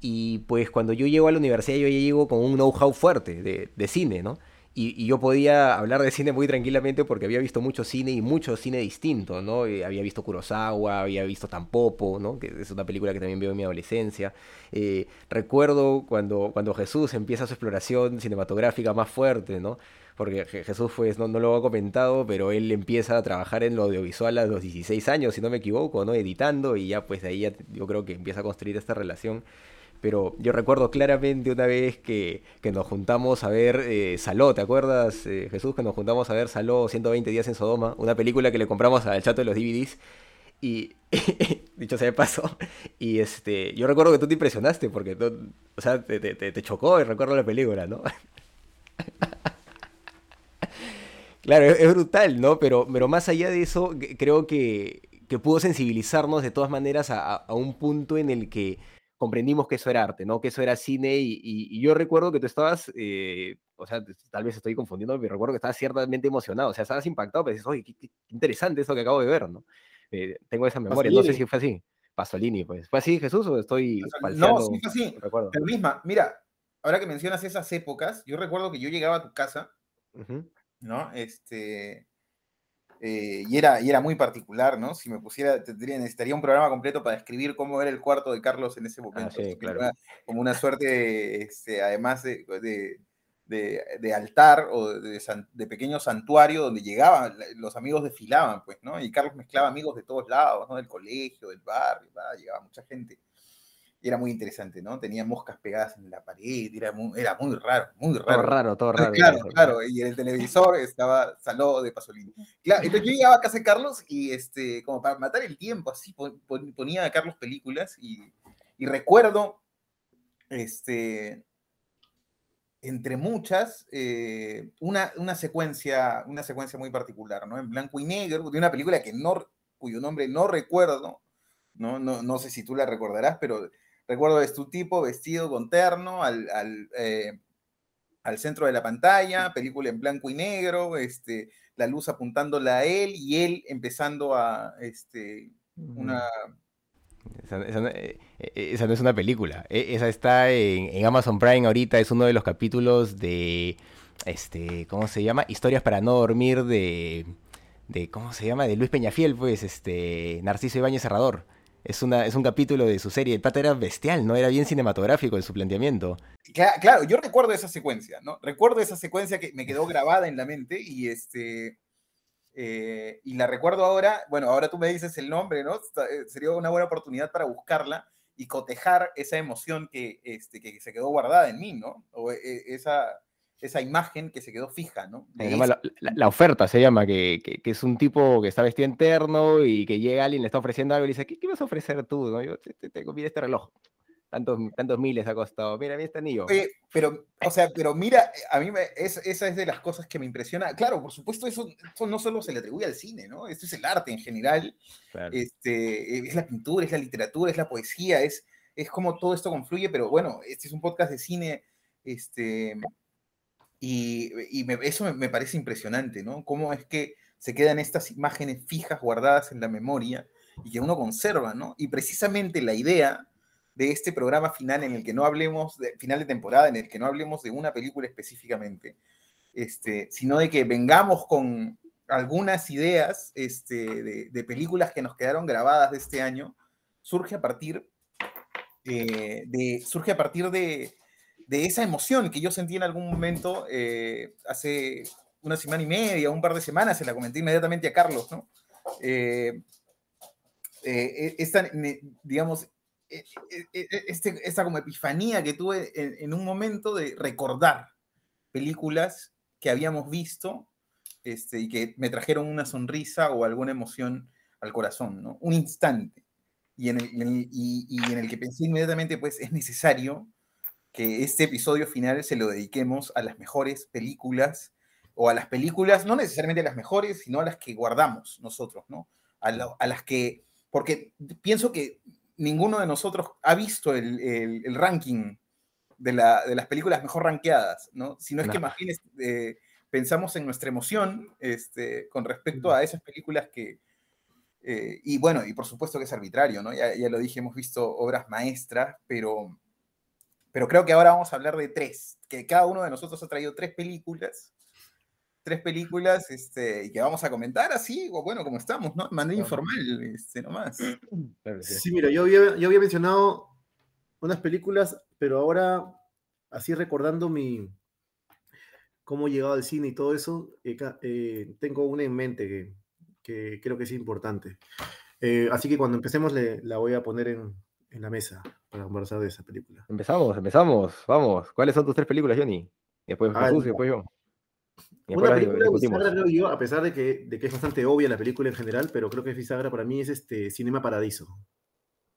y pues cuando yo llego a la universidad yo llego con un know-how fuerte de, de cine, ¿no? Y, yo podía hablar de cine muy tranquilamente porque había visto mucho cine y mucho cine distinto, ¿no? Había visto Kurosawa, había visto Tampopo, ¿no? Que es una película que también veo en mi adolescencia. Eh, recuerdo cuando, cuando Jesús empieza su exploración cinematográfica más fuerte, ¿no? Porque Jesús, pues, no, no lo ha comentado, pero él empieza a trabajar en lo audiovisual a los 16 años, si no me equivoco, ¿no? Editando y ya, pues, de ahí ya, yo creo que empieza a construir esta relación pero yo recuerdo claramente una vez que, nos juntamos a ver eh, Saló, ¿te acuerdas, eh, Jesús? Que nos juntamos a ver Saló 120 días en Sodoma, una película que le compramos al chato de los DVDs. Y, dicho sea de paso, y este, yo recuerdo que tú te impresionaste porque, o sea, te, te, chocó y recuerdo la película, ¿no? claro, es, brutal, ¿no? Pero, pero más allá de eso, creo que, que pudo sensibilizarnos de todas maneras a, a un punto en el que comprendimos que eso era arte, ¿no? Que eso era cine y, yo recuerdo que tú estabas, eh, o sea, tal vez estoy confundiendo, pero recuerdo que estabas ciertamente emocionado, o sea, estabas impactado, pero dices, oye, qué, interesante eso que acabo de ver, ¿no? Eh, tengo esa memoria, no sé si fue así. Pasolini, pues. ¿Fue así, Jesús, o estoy No, sí fue así. Recuerdo. Pero misma, mira, ahora que mencionas esas épocas, yo recuerdo que yo llegaba a tu casa, ¿no? Este, eh, y, era, y era muy particular, ¿no? Si me pusiera, tendría, necesitaría un programa completo para describir cómo era el cuarto de Carlos en ese ah, momento. como una suerte, este, además de, de, de, altar o de, pequeño santuario donde llegaban, los amigos desfilaban, pues, ¿no? Y Carlos mezclaba amigos de todos lados, ¿no? Del colegio, del barrio, llegaba mucha gente era muy interesante, ¿no? Tenía moscas pegadas en la pared, era muy, era muy raro, muy raro. Todo raro, todo raro. Claro, claro, y en el televisor estaba Saló de Pasolini. Claro, entonces yo llegaba a casa de Carlos y, este, como para matar el tiempo, así, ponía a Carlos películas y, y recuerdo, este, entre muchas, eh, una, una, secuencia, una secuencia muy particular, ¿no? En blanco y negro, de una película que no, cuyo nombre no recuerdo, ¿no? No, no sé si tú la recordarás, pero Recuerdo es tu tipo vestido con terno al, eh, al, centro de la pantalla, película en blanco y negro, este, la luz apuntándola a él y él empezando a este, una... Eh, eh, esa, no es una película, e, esa está en, Amazon Prime ahorita, es uno de los capítulos de, este, ¿cómo se llama? Historias para no dormir de, de ¿cómo se llama? De Luis Peñafiel, pues, este, Narciso Ibáñez Cerrador es, una, es un capítulo de su serie. El pata era bestial, ¿no? Era bien cinematográfico en su planteamiento. Claro, yo recuerdo esa secuencia, ¿no? Recuerdo esa secuencia que me quedó grabada en la mente y este. Eh, y la recuerdo ahora, bueno, ahora tú me dices el nombre, ¿no? Eh, sería una buena oportunidad para buscarla y cotejar esa emoción que, este, que se quedó guardada en mí, ¿no? O eh, esa, esa imagen que se quedó fija, ¿no? la, oferta se llama, que, que, es un tipo que está vestido interno y que llega alguien, le está ofreciendo algo y le dice, ¿qué, qué vas a ofrecer tú? ¿no? Yo te, te, te este reloj. Tantos, tantos miles ha costado. Mira, mira este anillo. Pero, o sea, pero mira, a mí me, es, esa es de las cosas que me impresiona. Claro, por supuesto, eso, eso no solo se le atribuye al cine, ¿no? Esto es el arte en general. Claro. Este, es la pintura, es la literatura, es la poesía, es, es como todo esto confluye, pero bueno, este es un podcast de cine, este, y, eso me, parece impresionante, ¿no? Cómo es que se quedan estas imágenes fijas guardadas en la memoria y que uno conserva, ¿no? Y precisamente la idea de este programa final en el que no hablemos, de, final de temporada, en el que no hablemos de una película específicamente, este, sino de que vengamos con algunas ideas este, de, de películas que nos quedaron grabadas de este año, surge a partir, eh, de, surge a partir de, de esa emoción que yo sentí en algún momento eh, hace una semana y media, un par de semanas, se la comenté inmediatamente a Carlos, ¿no? Eh, eh, esta, digamos, eh, eh, este, esta como epifanía que tuve en, un momento de recordar películas que habíamos visto este, y que me trajeron una sonrisa o alguna emoción al corazón, ¿no? Un instante. Y en el, y en el que pensé inmediatamente, pues es necesario que este episodio final se lo dediquemos a las mejores películas o a las películas, no necesariamente a las mejores, sino a las que guardamos nosotros, ¿no? A, la- a las que, porque pienso que ninguno de nosotros ha visto el, el- el ranking de, la- de las películas mejor rankeadas, ¿no? Si no es que más bien eh, pensamos en nuestra emoción este, con respecto a esas películas que, eh, y bueno, y por supuesto que es arbitrario, ¿no? Ya, ya lo dije, hemos visto obras maestras, pero, pero creo que ahora vamos a hablar de tres, que cada uno de nosotros ha traído tres películas, tres películas, este, y que vamos a comentar así, o bueno, como estamos, ¿no? De manera informal, este, nomás. Sí. Mira, yo había, yo había mencionado unas películas, pero ahora, así recordando mi cómo he llegado al cine y todo eso, eh, eh, tengo una en mente que, que creo que es importante. Eh, así que cuando empecemos le, la voy a poner en, en la mesa para conversar de esa película. Empezamos, empezamos. Vamos. ¿Cuáles son tus tres películas, Johnny? Después Ah, Jesús y después yo. Y Una después las película bisagra, creo yo, a pesar de que, de que es bastante obvia la película en general, pero creo que es bisagra para mí, es este Cinema Paradiso.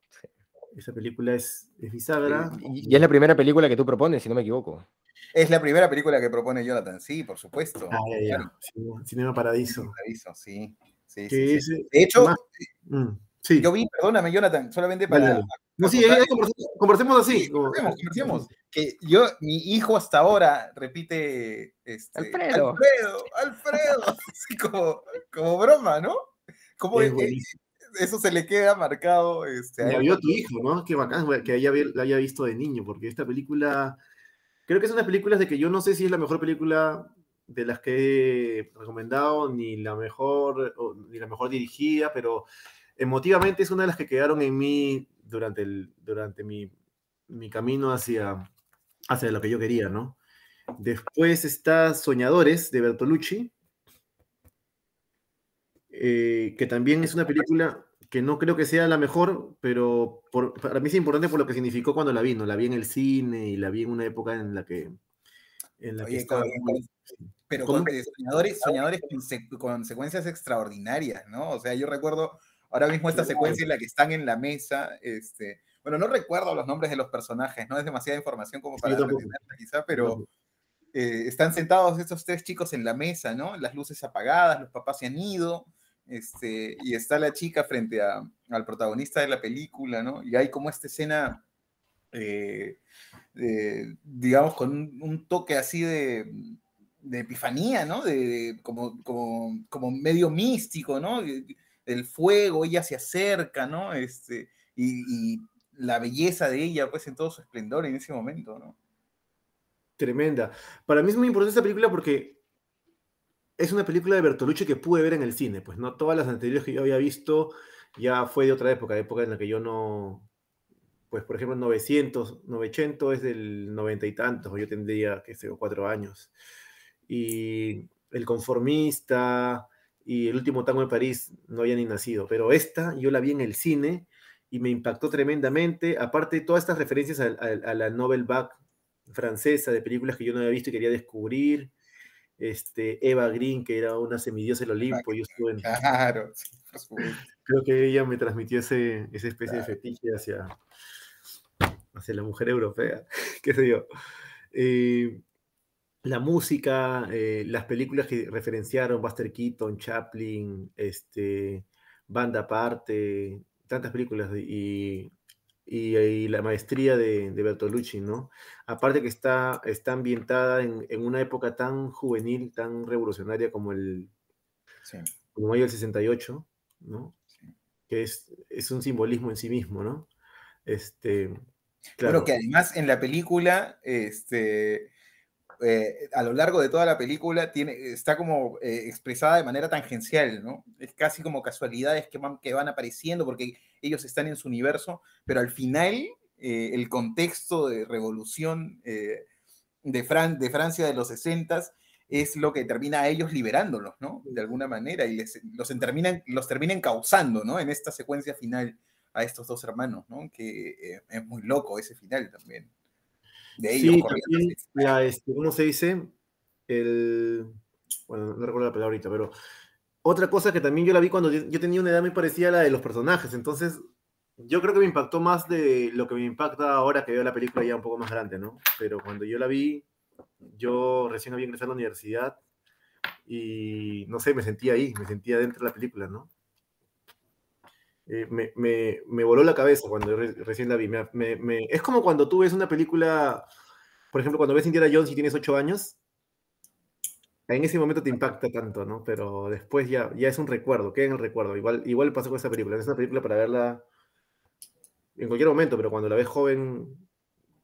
Sí. Esa película es, es bisagra. Y y es la primera película que tú propones, si no me equivoco. Es la primera película que propone Jonathan, sí, por supuesto. Ah, ya, ya. Claro, Cinema, Cinema Paradiso. Paradiso, sí. sí, sí, sí. es, eh, De hecho, más- Mm, sí. yo vi, perdóname, Jonathan, solamente para. No, sí, ahí conversemos, conversemos así. Sí, conversemos, conversemos. Que yo, mi hijo hasta ahora repite este, Alfredo. Alfredo, Alfredo, así como, como broma, ¿no? Como Es eh, buenísimo. eso se le queda marcado. Este, a La vio tu hijo, ¿no? Qué bacán güey, que haya, la haya visto de niño, porque esta película, creo que es una película de que yo no sé si es la mejor película de las que he recomendado, ni la mejor, ni la mejor dirigida, pero emotivamente es una de las que quedaron en mí durante, el, durante mi, mi camino hacia, hacia lo que yo quería, ¿no? Después está Soñadores de Bertolucci, eh, que también es una película que no creo que sea la mejor, pero por- para mí es importante por lo que significó cuando la vi, ¿no? La vi en el cine y la vi en una época en la que, en la que estaba Pero con soñadores, soñadores con, se- con secuencias extraordinarias, ¿no? O sea, yo recuerdo ahora mismo esta secuencia en la que están en la mesa, este, bueno, no recuerdo los nombres de los personajes, no es demasiada información como Sí, para tampoco. retenerla quizá, pero eh, están sentados estos tres chicos en la mesa, ¿no? Las luces apagadas, los papás se han ido, este, y está la chica frente a- al protagonista de la película, ¿no? Y hay como esta escena, eh, de, digamos, con un, un toque así de, de epifanía, ¿no? De, de- como, como, como medio místico, ¿no? El fuego, ella se acerca, ¿no? Este, y, la belleza de ella, pues, en todo su esplendor en ese momento, ¿no? Tremenda. Para mí es muy importante esta película porque es una película de Bertolucci que pude ver en el cine, pues no todas las anteriores que yo había visto ya fue de otra época, época en la que yo no, pues por ejemplo 900, 900 es del noventa y tantos, yo tendría, que sé, cuatro años. Y El Conformista y El Último Tango de París no había ni nacido, pero esta yo la vi en el cine y me impactó tremendamente, aparte de todas estas referencias a, a- a la novel back francesa de películas que yo no había visto y quería descubrir. Este, Eva Green, que era una semidiosa del Olimpo, yo estuve en- Claro, creo que ella me transmitió ese, esa especie de fetiche hacia, hacia la mujer europea, qué sé yo. Eh, la música, eh, las películas que referenciaron, Buster Keaton, Chaplin, este, Banda Aparte, tantas películas y, y, la maestría de, de, Bertolucci, ¿no? Aparte que está, está ambientada en, en, una época tan juvenil, tan revolucionaria como el, sí. como el 68, ¿no? Sí. Que es, es un simbolismo en sí mismo, ¿no? Este, claro. que además en la película, este, eh, a lo largo de toda la película tiene, está como eh, expresada de manera tangencial, ¿no? Es casi como casualidades que van, que van apareciendo porque ellos están en su universo, pero al final eh, el contexto de revolución de, Fran de Francia de los 60 es lo que termina a ellos liberándolos, ¿no? De alguna manera, y les, los, terminan, los terminan causando, ¿no? En esta secuencia final a estos dos hermanos, ¿no? Que es muy loco ese final también de ellos. Sí, también, la, este, ¿cómo se dice? El, bueno, no recuerdo la palabra ahorita, pero otra cosa que también yo la vi cuando yo, tenía una edad muy parecida a la de los personajes, entonces yo creo que me impactó más de lo que me impacta ahora que veo la película ya un poco más grande, ¿no? Pero cuando yo la vi, yo recién había ingresado a la universidad y no sé, me sentía ahí, me sentía dentro de la película, ¿no? Eh, me, me, me, voló la cabeza cuando re, recién la vi. Me, es como cuando tú ves una película, por ejemplo, cuando ves Indiana Jones y tienes 8 años, en ese momento te impacta tanto, ¿no? Pero después ya, ya es un recuerdo, queda en el recuerdo. Igual, igual pasó con esa película. Es una película para verla en cualquier momento, pero cuando la ves joven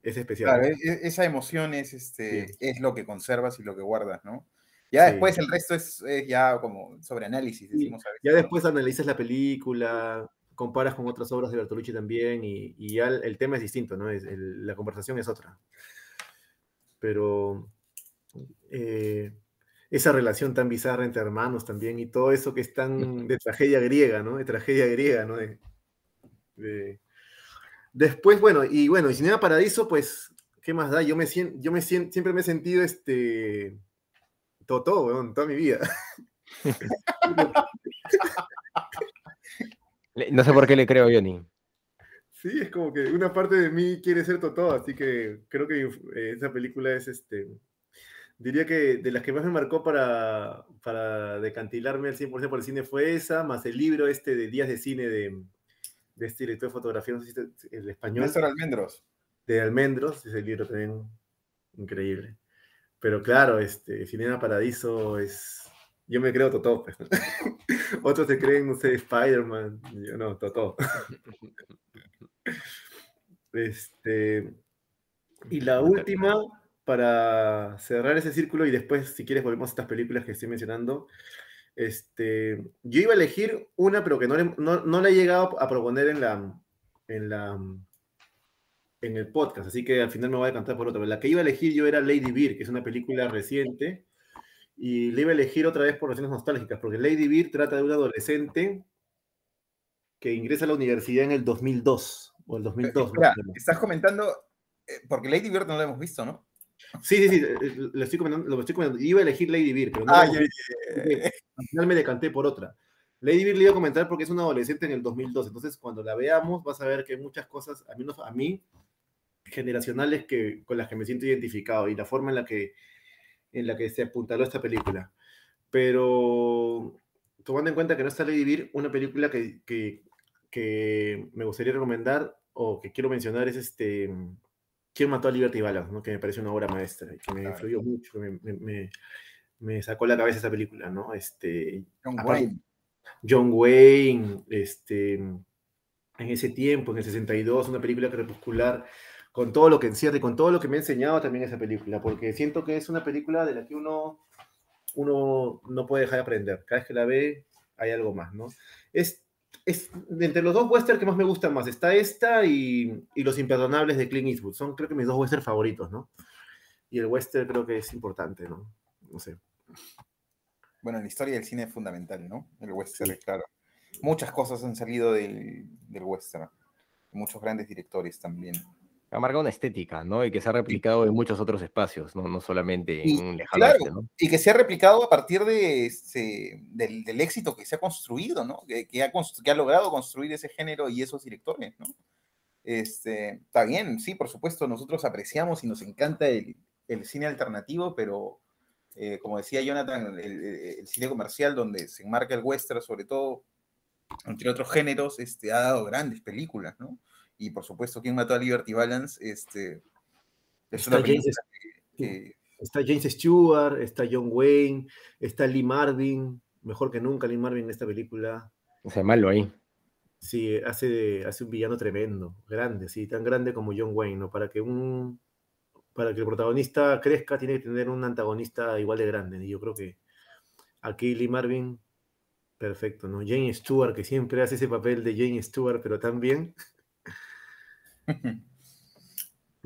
es especial. Claro, ¿no? Esa emoción es, este, sí. es lo que conservas y lo que guardas, ¿no? Ya después el resto es, es, ya como sobre análisis. Decimos a veces, ya después analizas la película, comparas con otras obras de Bertolucci también y, y ya el, el, tema es distinto, ¿no? Es, el, la conversación es otra. Pero eh, esa relación tan bizarra entre hermanos también y todo eso que es tan de tragedia griega, ¿no? De tragedia griega, ¿no? De, de... Después, bueno, y bueno, y Cinema Paradiso, pues, ¿qué más da? Yo me siento, yo me siempre me he sentido este Totó, weón, toda mi vida. No sé por qué le creo a Johnny. Sí, es como que una parte de mí quiere ser Totó, así que creo que eh, esa película es este. Diría que de las que más me marcó para, para decantilarme al 100% por el cine fue esa, más el libro este de Días de Cine de, de este director de fotografía, no sé si el español. Néstor Almendros. De Almendros, ese libro también increíble. Pero claro, este, Cinema Paradiso es, yo me creo Totó. Pues. Otros se creen, no sé, Spider-Man. Yo no, Totó. este, y la última, para cerrar ese círculo, y después, si quieres, volvemos a estas películas que estoy mencionando. Este, yo iba a elegir una, pero que no, no, no la he llegado a proponer en la, en la en el podcast, así que al final me voy a cantar por otra. La que iba a elegir yo era Lady Bird, que es una película reciente, y le iba a elegir otra vez por razones nostálgicas, porque Lady Bird trata de un adolescente que ingresa a la universidad en el 2002 o el 2002. Espera, estás comentando, eh, porque Lady Bird no la hemos visto, ¿no? Sí, sí, sí, eh, lo estoy comentando, lo estoy comentando. Iba a elegir Lady Bird, pero no ah, yeah, yeah, yeah. al final me decanté por otra. Lady Bird le iba a comentar porque es una adolescente en el 2002, entonces cuando la veamos vas a ver que hay muchas cosas, al menos a mí, generacionales que, con las que me siento identificado y la forma en la que en la que se apuntaló esta película. Pero tomando en cuenta que no está Lady Bird, una película que, que, que, me gustaría recomendar o que quiero mencionar es este ¿Quién mató a Liberty Balance? ¿no? Que me parece una obra maestra y que me claro. influyó mucho, me, me, me, sacó la cabeza esa película, ¿no? Este, John Wayne. John Wayne, este, en ese tiempo, en el 62, una película crepuscular con todo lo que encierra y con todo lo que me ha enseñado también esa película, porque siento que es una película de la que uno, uno no puede dejar de aprender. Cada vez que la ve hay algo más, ¿no? Es, es entre los dos westerns que más me gustan más, está esta y, y, Los Imperdonables de Clint Eastwood. Son creo que mis dos westerns favoritos, ¿no? Y el western creo que es importante, ¿no? No sé. Bueno, en la historia del cine es fundamental, ¿no? El western, sí. claro. Muchas cosas han salido del, del western. Muchos grandes directores también ha marcado una estética, ¿no? Y que se ha replicado en muchos otros espacios, no, no solamente en y, un lejano claro, ¿no? Y que se ha replicado a partir de este, del, del, éxito que se ha construido, ¿no? Que, que, ha que, ha logrado construir ese género y esos directores, ¿no? Este, está bien, sí, por supuesto, nosotros apreciamos y nos encanta el, cine alternativo, pero eh, como decía Jonathan, el, cine comercial donde se enmarca el western, sobre todo, entre otros géneros, este, ha dado grandes películas, ¿no? Y por supuesto, ¿Quién mató a Liberty Balance? Este, es una película que, Está James Stewart, está John Wayne, está Lee Marvin, mejor que nunca Lee Marvin en esta película. O malo ahí. Sí, hace, hace un villano tremendo, grande, sí, tan grande como John Wayne, ¿no? Para que un para que el protagonista crezca tiene que tener un antagonista igual de grande. Y yo creo que aquí Lee Marvin, perfecto, ¿no? Jane Stewart, que siempre hace ese papel de Jane Stewart, pero tan bien.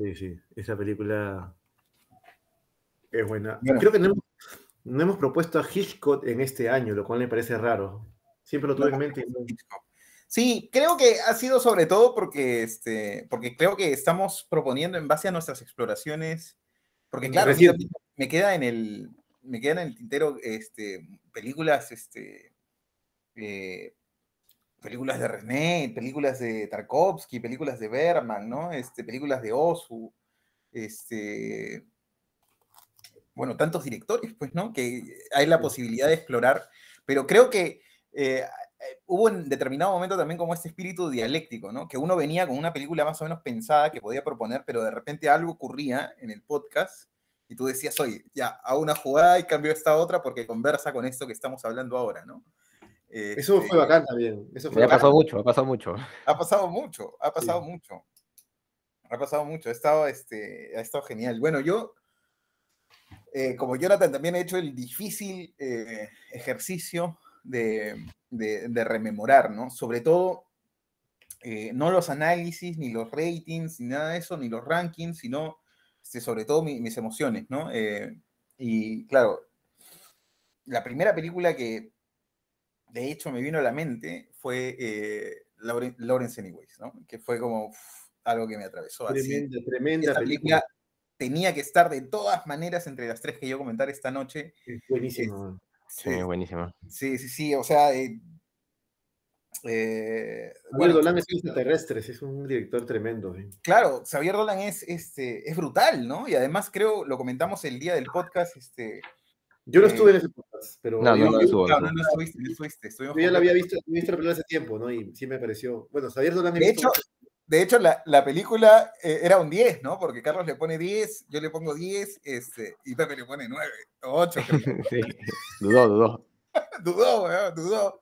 Sí, sí, esa película es buena. Creo que no hemos, propuesto a Hitchcock en este año, lo cual me parece raro. Siempre lo tuve en mente. Sí, creo que ha sido sobre todo porque, este, porque creo que estamos proponiendo en base a nuestras exploraciones, porque claro, me queda en el, me quedan en el tintero este, películas, este, eh, películas de René, películas de Tarkovsky, películas de Berman, ¿no? Este, películas de Osu, este, bueno, tantos directores, pues, ¿no? Que hay la posibilidad de explorar, pero creo que eh, hubo en determinado momento también como este espíritu dialéctico, ¿no? Que uno venía con una película más o menos pensada que podía proponer, pero de repente algo ocurría en el podcast y tú decías, oye, ya, a una jugada y cambio esta otra porque conversa con esto que estamos hablando ahora, ¿no? Eso fue este, bacán también. Eso ha pasado mucho, ha pasado mucho. Ha pasado mucho, ha pasado mucho. Ha pasado mucho, ha estado, este, ha estado genial. Bueno, yo eh, como Jonathan también he hecho el difícil eh, ejercicio de, rememorar, ¿no? Sobre todo, eh, no los análisis, ni los ratings, ni nada de eso, ni los rankings, sino este, sobre todo mis emociones, ¿no? y claro, la primera película que de hecho me vino a la mente fue Lawrence Anyways, ¿no? Que fue como algo que me atravesó. Tremenda, tremenda película tenía que estar de todas maneras entre las tres que yo comentar esta noche. buenísimo. sí, buenísimo. Sí, sí, sí, o sea... Eh, eh bueno, Dolan es extraterrestre, es un director tremendo. Claro, Xavier Dolan es, este, es brutal, ¿no? Y además creo, lo comentamos el día del podcast, este... Yo no eh, estuve en ese podcast, pero... No, no, no, no, no, no estuviste, no estuviste. Yo ya lo había visto, visto la película hace tiempo, ¿no? Y sí me pareció... Bueno, Xavier Dolan... De hecho, de hecho, la, la película eh, era un 10, ¿no? Porque Carlos le pone 10, yo le pongo 10, este, y Pepe le pone 9 o 8. sí, dudó, dudó. dudó, weón, dudó.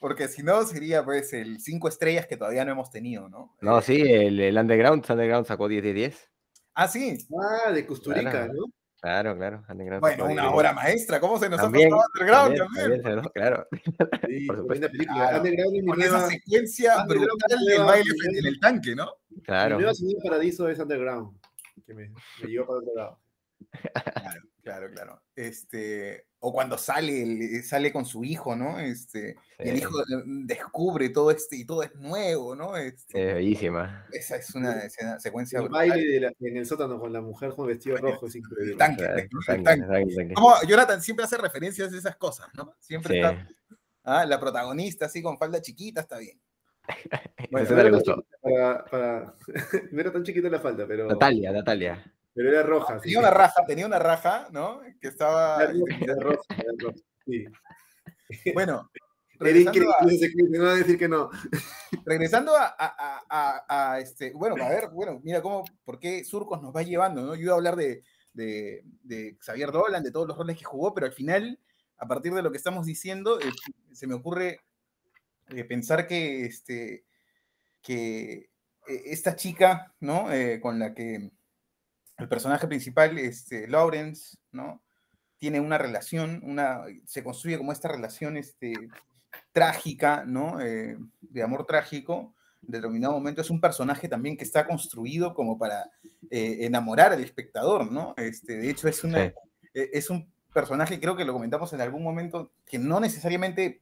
Porque si no, sería pues el 5 estrellas que todavía no hemos tenido, ¿no? No, eh, sí, el, el Underground, Underground sacó 10 de 10. Ah, sí. Ah, de Custurica, ¿no? Claro, claro. Bueno, una obra maestra. ¿cómo se nos ha pasado Underground también? también claro. Sí, por supuesto. Película. Underground Con esa secuencia brutal del baile en el tanque, ¿no? Claro. Mi nueva Paradiso es Underground, que me, me llevó para otro lado. Claro, claro, claro. Este, o cuando sale, sale con su hijo, ¿no? Este, y el hijo descubre todo este, y todo es nuevo, ¿no? Este, es bellísima. Esa es una secuencia El baile en el sótano con la mujer con vestido rojo es increíble. Tanque, Jonathan siempre hace referencias a esas cosas, ¿no? Siempre está. Ah, la protagonista así con falda chiquita está bien. Bueno, no, le gustó. Para, no era tan chiquita la falda, pero. Natalia, Natalia. Pero era roja. Tenía una raja, tenía una raja, ¿no? Que estaba. Era roja, era roja, sí. Bueno. Regresando a, no va a decir que no. Regresando a, a, a, este, bueno, a ver, bueno, mira cómo, por qué Surcos nos va llevando, ¿no? Yo iba a hablar de, de, de Xavier Dolan, de todos los roles que jugó, pero al final, a partir de lo que estamos diciendo, eh, se me ocurre eh, pensar que, este, que eh, esta chica, ¿no? con la que el personaje principal, este, Lawrence, ¿no? Tiene una relación, una, se construye como esta relación este, trágica, ¿no? Eh, de amor trágico. En determinado momento es un personaje también que está construido como para eh, enamorar al espectador, ¿no? Este, de hecho, es, una, e, es un personaje, creo que lo comentamos en algún momento, que no necesariamente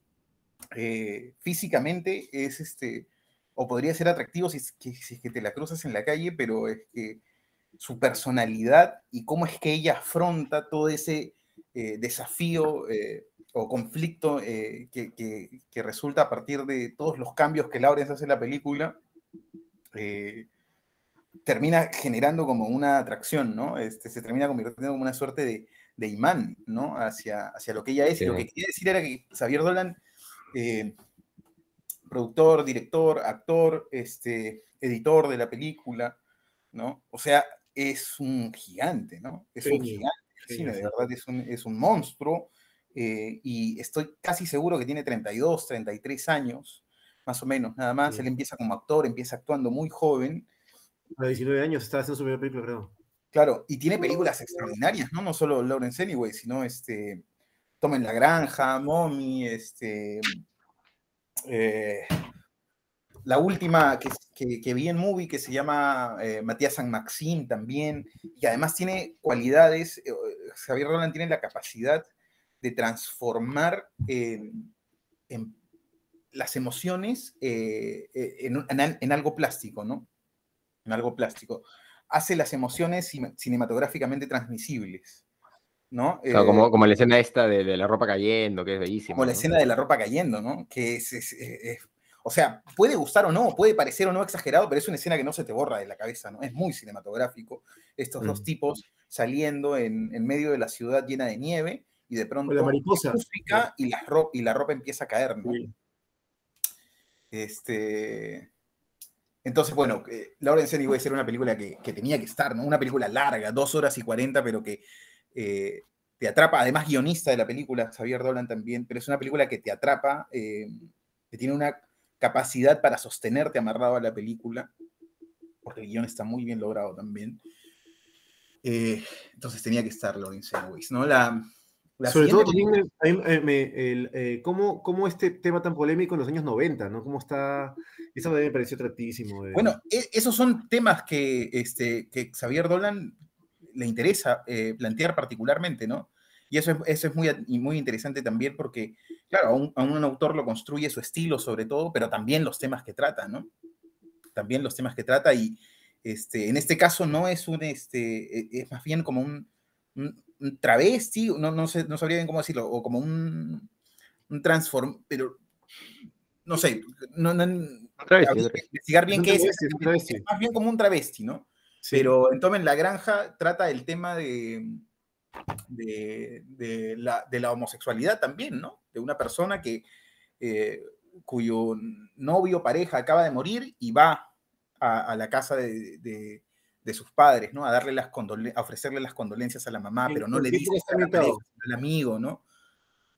eh, físicamente es este, o podría ser atractivo si es, que, si es que te la cruzas en la calle, pero es que su personalidad y cómo es que ella afronta todo ese eh, desafío eh, o conflicto eh, que, resulta a partir de todos los cambios que Lawrence hace en la película, termina generando como una atracción, ¿no? Este, se termina convirtiendo como una suerte de, de imán, ¿no? Hacia, hacia lo que ella es. Y lo que quería decir era que Xavier Dolan, productor, director, actor, este, editor de la película, ¿no? O sea, es un gigante, ¿no? Es un gigante. de verdad es un, es un monstruo. Eh, y estoy casi seguro que tiene 32, 33 años, más o menos, nada más. Él empieza como actor, empieza actuando muy joven. A 19 años está haciendo su primera película, creo. Claro, y tiene películas extraordinarias, ¿no? No solo Lawrence Anyway, sino este, Tomen la Granja, Mommy, este, eh, la última que, vi en movie que se llama eh, Matías San Maxim también, y además tiene cualidades, eh, Javier Roland tiene la capacidad de transformar en las emociones en, en, algo plástico, ¿no? En algo plástico hace las emociones cinematográficamente transmisibles. ¿no? Eh, como, la escena esta de, la ropa cayendo, que es bellísima. Como la escena de la ropa cayendo, ¿no? Que es, o sea, puede gustar o no, puede parecer o no exagerado, pero es una escena que no se te borra de la cabeza, ¿no? Es muy cinematográfico. Estos dos mm. tipos saliendo en, medio de la ciudad llena de nieve y de pronto la mariposa. música y la, ropa, y la ropa empieza a caer, ¿no? Este entonces, bueno, eh, Lawrence Anyway ser una película que, tenía que estar, ¿no? Una película larga, dos horas y cuarenta, pero que eh, te atrapa, además guionista de la película, Xavier Dolan también, pero es una película que te atrapa, eh, que tiene una capacidad para sostenerte amarrado a la película, porque el guion está muy bien logrado también. entonces tenía que estar Lawrence Anyways, ¿no? La, sobre todo también el, eh, cómo, este tema tan polémico en los años 90, ¿no? Cómo está, eso me pareció atractísimo. Bueno, e, esos son temas que, este, que Xavier Dolan le interesa eh, plantear particularmente, ¿no? Y eso es, eso es muy, muy interesante también porque, claro, a un, a un, autor lo construye su estilo sobre todo, pero también los temas que trata, ¿no? También los temas que trata y este, en este caso no es un, este, e, es más bien como un un travesti, no, no, sé, no sabría bien cómo decirlo, o como un, un transform, pero no sé, no, no investigar bien qué es, es, más bien como un travesti, ¿no? Pero en Tomen la Granja trata el tema de, de, la, de, la, homosexualidad también, ¿no? De una persona que, eh, cuyo novio, pareja acaba de morir y va a, la casa de, de sus padres, ¿no? A darle las a ofrecerle las condolencias a la mamá, pero no le dice al amigo, ¿no?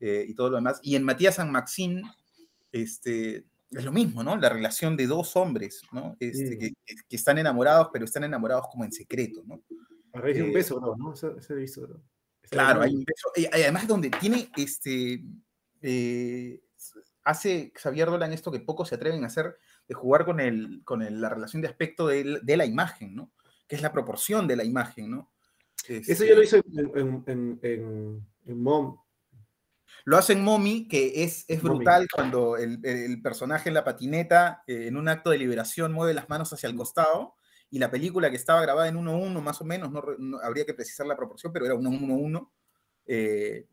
Eh, y todo lo demás. Y en Matías San Maxín, este, es lo mismo, ¿no? La relación de dos hombres, ¿no? Este, que, están enamorados, pero están enamorados como en secreto, ¿no? A raíz de un eh, beso, ¿no? ¿no? Ese, visto, Claro, hay un beso. Y además donde tiene, este, eh, hace Xavier Dolan esto que pocos se atreven a hacer, de jugar con, el, con la relación de aspecto de, de la imagen, ¿no? que es la proporción de la imagen, ¿no? Eso ya lo hizo en, Mom. Lo hace en Mommy, que es, es brutal cuando el, personaje en la patineta, eh, en un acto de liberación, mueve las manos hacia el costado, y la película que estaba grabada en 1-1 más o menos, no, habría que precisar la proporción, pero era 1-1-1, eh,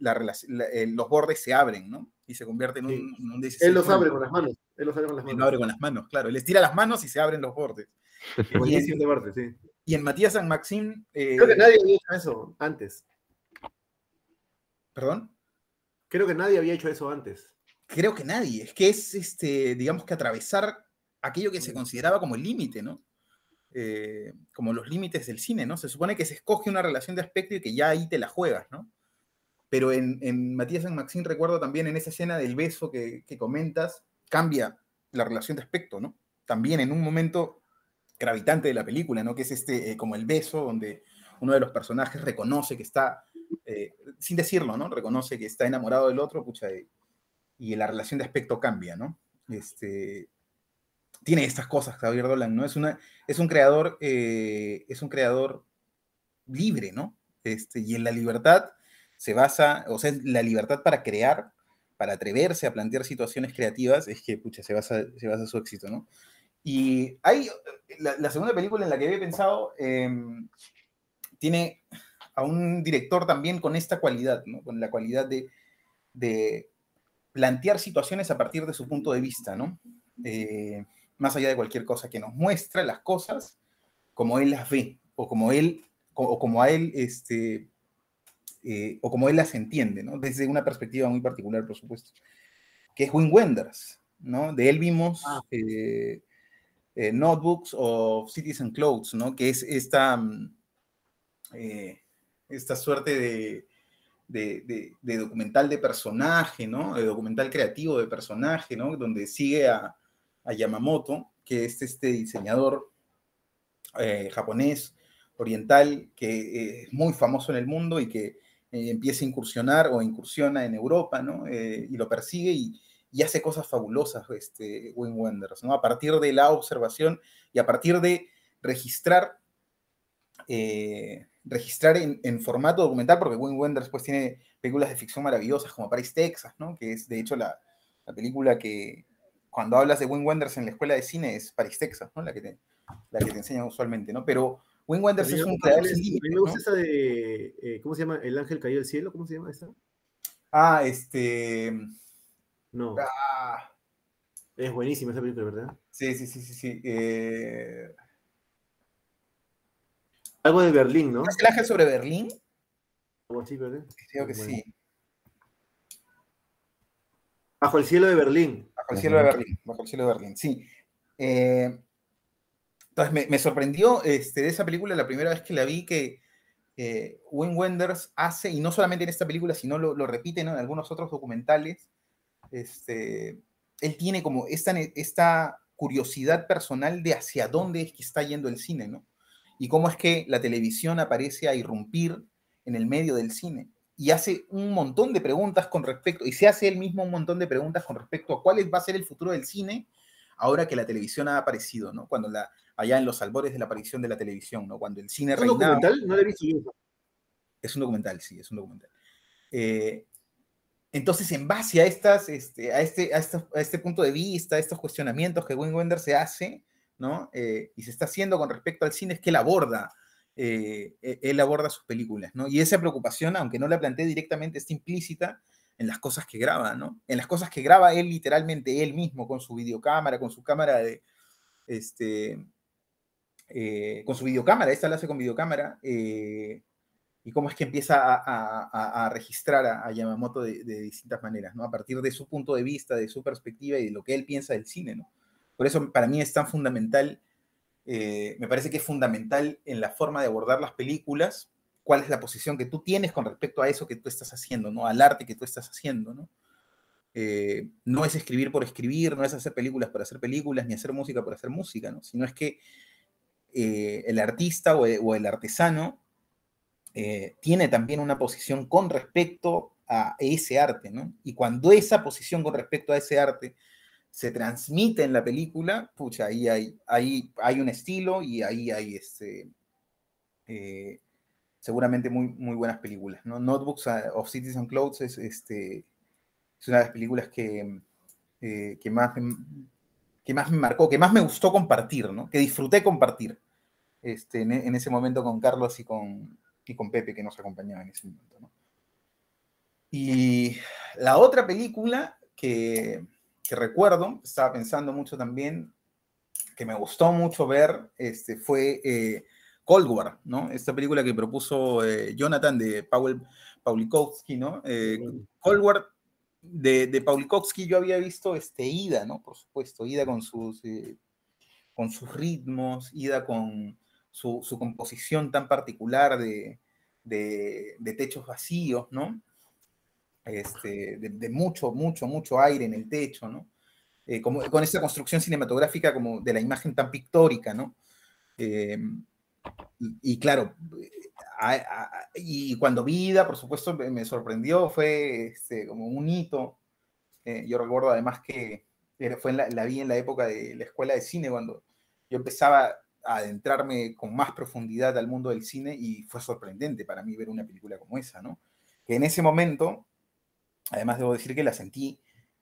los bordes se abren, ¿no? Y se convierte en un, Él los abre con las manos. Él los abre con las manos. Él abre con las manos, claro. Él estira las manos y se abren los bordes. y, en, de bordes, sí. Y en Matías San Maxim. Eh, Creo que nadie había hecho eso antes. ¿Perdón? Creo que nadie había hecho eso antes. Creo que nadie. Es que es, este, digamos que atravesar aquello que se consideraba como el límite, ¿no? Eh, como los límites del cine, ¿no? Se supone que se escoge una relación de aspecto y que ya ahí te la juegas, ¿no? Pero en, en Matías San Maxim recuerdo también en esa escena del beso que, que comentas, cambia la relación de aspecto, ¿no? También en un momento gravitante de la película, ¿no? Que es este, eh, como el beso, donde uno de los personajes reconoce que está, eh, sin decirlo, ¿no? Reconoce que está enamorado del otro, pucha, y, la relación de aspecto cambia, ¿no? Este, tiene estas cosas Javier Dolan, ¿no? Es, una, es un creador, eh, es un creador libre, ¿no? Este, y en la libertad se basa, o sea, la libertad para crear, para atreverse a plantear situaciones creativas, es que, pucha, se basa, se basa su éxito, ¿no? Y hay, la, segunda película en la que había pensado em, tiene a un director también con esta cualidad, ¿no? con la cualidad de, de, plantear situaciones a partir de su punto de vista. ¿no? Eh, más allá de cualquier cosa, que nos muestra las cosas como él las ve, o como él, o como a él, este, eh, o como él las entiende, ¿no? Desde una perspectiva muy particular, por supuesto, que es Wim Wenders, ¿no? De él vimos Ah. eh, eh, Notebooks of Cities and Clothes, ¿no? Que es esta, mm, esta suerte de, de, de- de documental de personaje, ¿no? De documental creativo de personaje, ¿no? Donde sigue a, a Yamamoto, que es este diseñador eh, japonés, oriental, que eh, es muy famoso en el mundo y que eh, empieza a incursionar o incursiona en Europa, ¿no? Eh, y lo persigue y, y hace cosas fabulosas, este, Wim Wenders, ¿no? A partir de la observación y a partir de registrar, eh, registrar en, en formato documental, porque Wim Wenders pues tiene películas de ficción maravillosas como Paris, Texas, ¿no? Que es de hecho la, la película que cuando hablas de Wim Wenders en la escuela de cine es Paris, Texas, ¿no? La que te, la que te enseñan usualmente, ¿no? Pero Wim Wenders es un creador a sin mí límites, me gusta esa de, eh, ¿cómo se llama? El ángel cayó del cielo, ¿cómo se llama esa? Ah, este... No, Ah, es buenísima esa película, ¿verdad? sí, sí, sí, sí, sí. eh, Algo de Berlín, ¿no? ¿Es el ángel sobre Berlín? Algo así, ¿verdad? Creo que Bueno. sí. Bajo el cielo de Berlín. Bajo el cielo de Berlín, bajo el cielo de Berlín, sí. Eh, entonces me, me sorprendió este, de esa película la primera vez que la vi que eh, Wim Wenders hace, y no solamente en esta película, sino lo, lo repite ¿no? en algunos otros documentales, este, él tiene como esta, esta curiosidad personal de hacia dónde es que está yendo el cine, ¿no? Y cómo es que la televisión aparece a irrumpir en el medio del cine y hace un montón de preguntas con respecto, y se hace él mismo un montón de preguntas con respecto a cuál va a ser el futuro del cine ahora que la televisión ha aparecido, ¿no? Cuando la, allá en los albores de la aparición de la televisión, ¿no? Cuando el cine ¿Es un reinaba. documental? No lo he visto yo. Es un documental, sí, es un documental. Eh, entonces, en base a, estas, este, a, este, a, estos- a este punto de vista, a estos cuestionamientos que Wim Wenders se hace, ¿no? Eh, y se está haciendo con respecto al cine, es que él aborda, eh, e- él aborda sus películas, ¿no? Y esa preocupación, aunque no la plantea directamente, está implícita en las cosas que graba, ¿no? En las cosas que graba él literalmente, él mismo, con su videocámara, con su cámara de, este, eh, con su videocámara, esta la hace con videocámara, eh, y cómo es que empieza a, registrar a, a Yamamoto de, de distintas maneras, ¿no? A partir de su punto de vista, de su perspectiva y de lo que él piensa del cine, ¿no? Por eso para mí es tan fundamental, eh, me parece que es fundamental en la forma de abordar las películas, cuál es la posición que tú tienes con respecto a eso que tú estás haciendo, ¿no? Al arte que tú estás haciendo, ¿no? Eh, no es escribir por escribir, no es hacer películas por hacer películas, ni hacer música por hacer música, ¿no? Sino es que eh, el artista o el, o el artesano tiene también una posición con respecto a ese arte, ¿no? Y cuando esa posición con respecto a ese arte se transmite en la película, pucha, ahí hay, hay un estilo y ahí hay este, eh, seguramente muy, muy buenas películas, ¿no? Notebooks uh, of Cities and Clothes es, este, es una de las películas que, eh, que, más, que más me marcó, que más me gustó compartir, ¿no? Que disfruté compartir este, en, en ese momento con Carlos y con, y con Pepe, que nos acompañaba en ese momento, ¿no? Y la otra película que, que recuerdo, estaba pensando mucho también, que me gustó mucho ver, este, fue eh, Cold War, ¿no? Esta película que propuso eh, Jonathan de Paul Paulikowski, ¿no? Eh, Cold War de, de Paulikowski yo había visto este, Ida, ¿no? Por supuesto, Ida con sus, con sus ritmos, Ida con su, su composición tan particular de, de, de techos vacíos, ¿no? Este, de, mucho, mucho, mucho aire en el techo, ¿no? Eh, con esta construcción cinematográfica como de la imagen tan pictórica, ¿no? Eh, y, claro, y cuando Vida, por supuesto, me, sorprendió, fue este, como un hito. Eh, yo recuerdo además que fue en la, la, vi en la época de la escuela de cine, cuando yo empezaba a adentrarme con más profundidad al mundo del cine y fue sorprendente para mí ver una película como esa, ¿no? Que en ese momento, además debo decir que la sentí,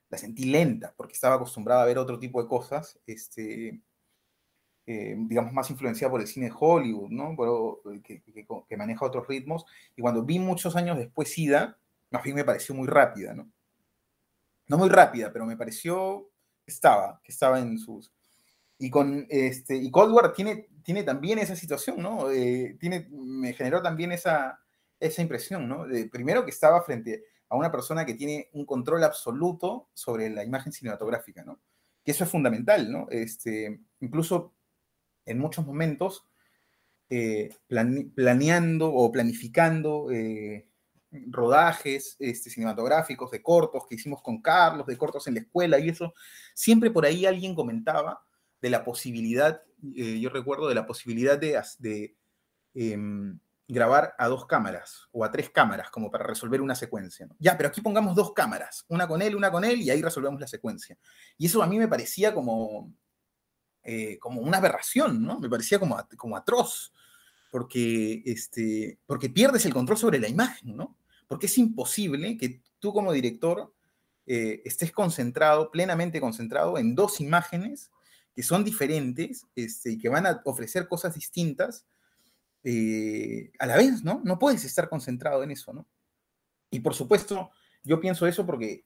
la sentí lenta, porque estaba acostumbrada a ver otro tipo de cosas, este, eh, digamos, más influenciada por el cine de Hollywood, ¿no? Pero, que, que, que, maneja otros ritmos. Y cuando vi muchos años después Sida, más bien me pareció muy rápida, ¿no? No muy rápida, pero me pareció que estaba, que estaba en sus, Y con este, y Cold War tiene, tiene también esa situación, ¿no? Eh, tiene, me generó también esa, esa impresión, ¿no? De, primero que estaba frente a una persona que tiene un control absoluto sobre la imagen cinematográfica, ¿no? Que eso es fundamental, ¿no? Este, incluso en muchos momentos eh, planeando o planificando eh, rodajes este, cinematográficos de cortos que hicimos con Carlos, de cortos en la escuela y eso, siempre por ahí alguien comentaba de la posibilidad, eh, yo recuerdo de la posibilidad de, de em, grabar a dos cámaras o a tres cámaras como para resolver una secuencia. Ya, pero aquí pongamos dos cámaras, una con él, una con él y ahí resolvemos la secuencia. Y eso a mí me parecía como, eh, como una aberración, ¿no? Me parecía como, como atroz, porque, este, porque pierdes el control sobre la imagen, ¿no? Porque es imposible que tú como director eh, estés concentrado, plenamente concentrado en dos imágenes que son diferentes este, y que van a ofrecer cosas distintas eh, a la vez, ¿no? No puedes estar concentrado en eso, ¿no? Y por supuesto, yo pienso eso porque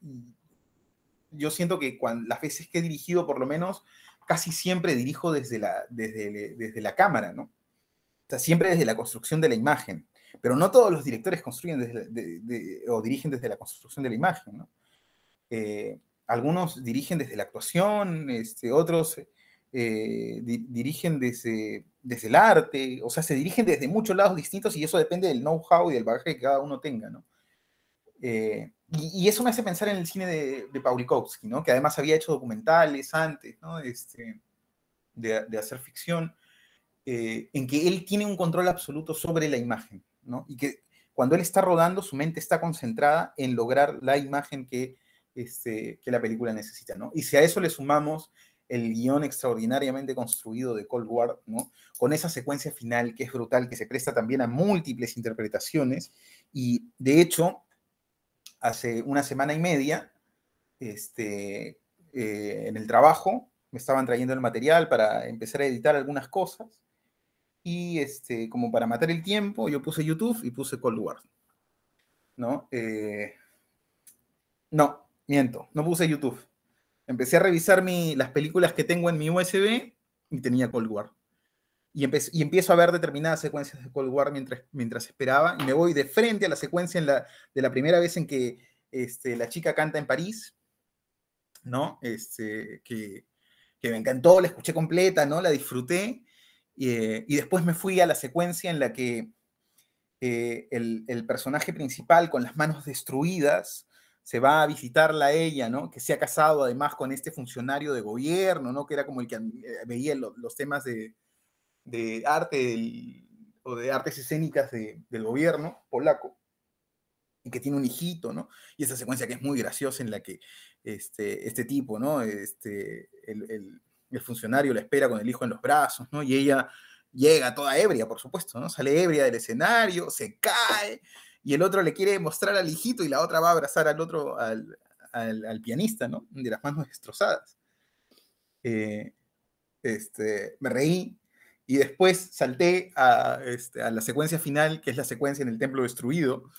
yo siento que cuando, las veces que he dirigido, por lo menos, casi siempre dirijo desde la, desde, desde la cámara, ¿no? O sea, siempre desde la construcción de la imagen. Pero no todos los directores construyen desde, o dirigen desde la construcción de la imagen, ¿no? Eh, algunos dirigen desde la actuación, este, otros eh, dirigen desde, desde el arte, o sea, se dirigen desde muchos lados distintos y eso depende del know-how y del bagaje que cada uno tenga, ¿no? Eh, y, eso me hace pensar en el cine de, de Paulikowski, ¿no? Que además había hecho documentales antes, ¿no? Este, de, de hacer ficción, eh, en que él tiene un control absoluto sobre la imagen, ¿no? Y que cuando él está rodando, su mente está concentrada en lograr la imagen que, este, que la película necesita, ¿no? Y si a eso le sumamos el guion extraordinariamente construido de Cold War, ¿no? Con esa secuencia final que es brutal, que se presta también a múltiples interpretaciones. Y de hecho, hace una semana y media, este, eh, en el trabajo, me estaban trayendo el material para empezar a editar algunas cosas. Y este, como para matar el tiempo, yo puse YouTube y puse Cold War. ¿No? Eh, no, miento, no puse YouTube empecé a revisar las películas que tengo en mi USB y tenía Cold War. Y, y, empiezo a ver determinadas secuencias de Cold War mientras, mientras esperaba y me voy de frente a la secuencia de la primera vez en que este, la chica canta en París, ¿no? Este, que, me encantó, la escuché completa, ¿no? La disfruté. Y, después me fui a la secuencia en la que eh, el, el, personaje principal con las manos destruidas se va a visitarla ella, ¿no? Que se ha casado además con este funcionario de gobierno, ¿no? Que era como el que eh, veía los temas de, arte o de artes escénicas del gobierno polaco y que tiene un hijito, ¿no? Y esa secuencia que es muy graciosa en la que este, este tipo, ¿no? Este, el, el, funcionario la espera con el hijo en los brazos, ¿no? Y ella llega toda ebria, por supuesto, ¿no? Sale ebria del escenario, se cae, y el otro le quiere mostrar al hijito y la otra va a abrazar al otro, al, pianista, ¿no? De las manos destrozadas. Eh, este, me reí y después salté este, a, la secuencia final, que es la secuencia en el templo destruido,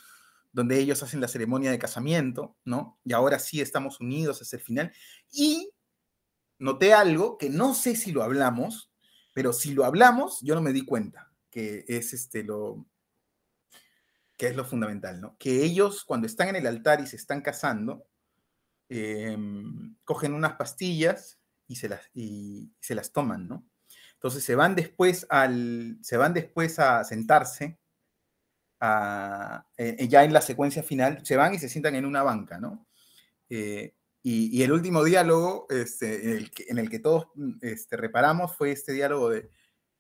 donde ellos hacen la ceremonia de casamiento, ¿no? Y ahora sí estamos unidos hacia el final. Y noté algo que no sé si lo hablamos, pero si lo hablamos, yo no me di cuenta, que es este, lo, que es lo fundamental, ¿no? Que ellos cuando están en el altar y se están casando, em, cogen unas pastillas y se, las, y se las toman, ¿no? Entonces se van después, al, se van después a sentarse, eh, ya en la secuencia final, se van y se sientan en una banca, ¿no? Eh, y, el último diálogo este, en, el que, todos este, reparamos fue este diálogo de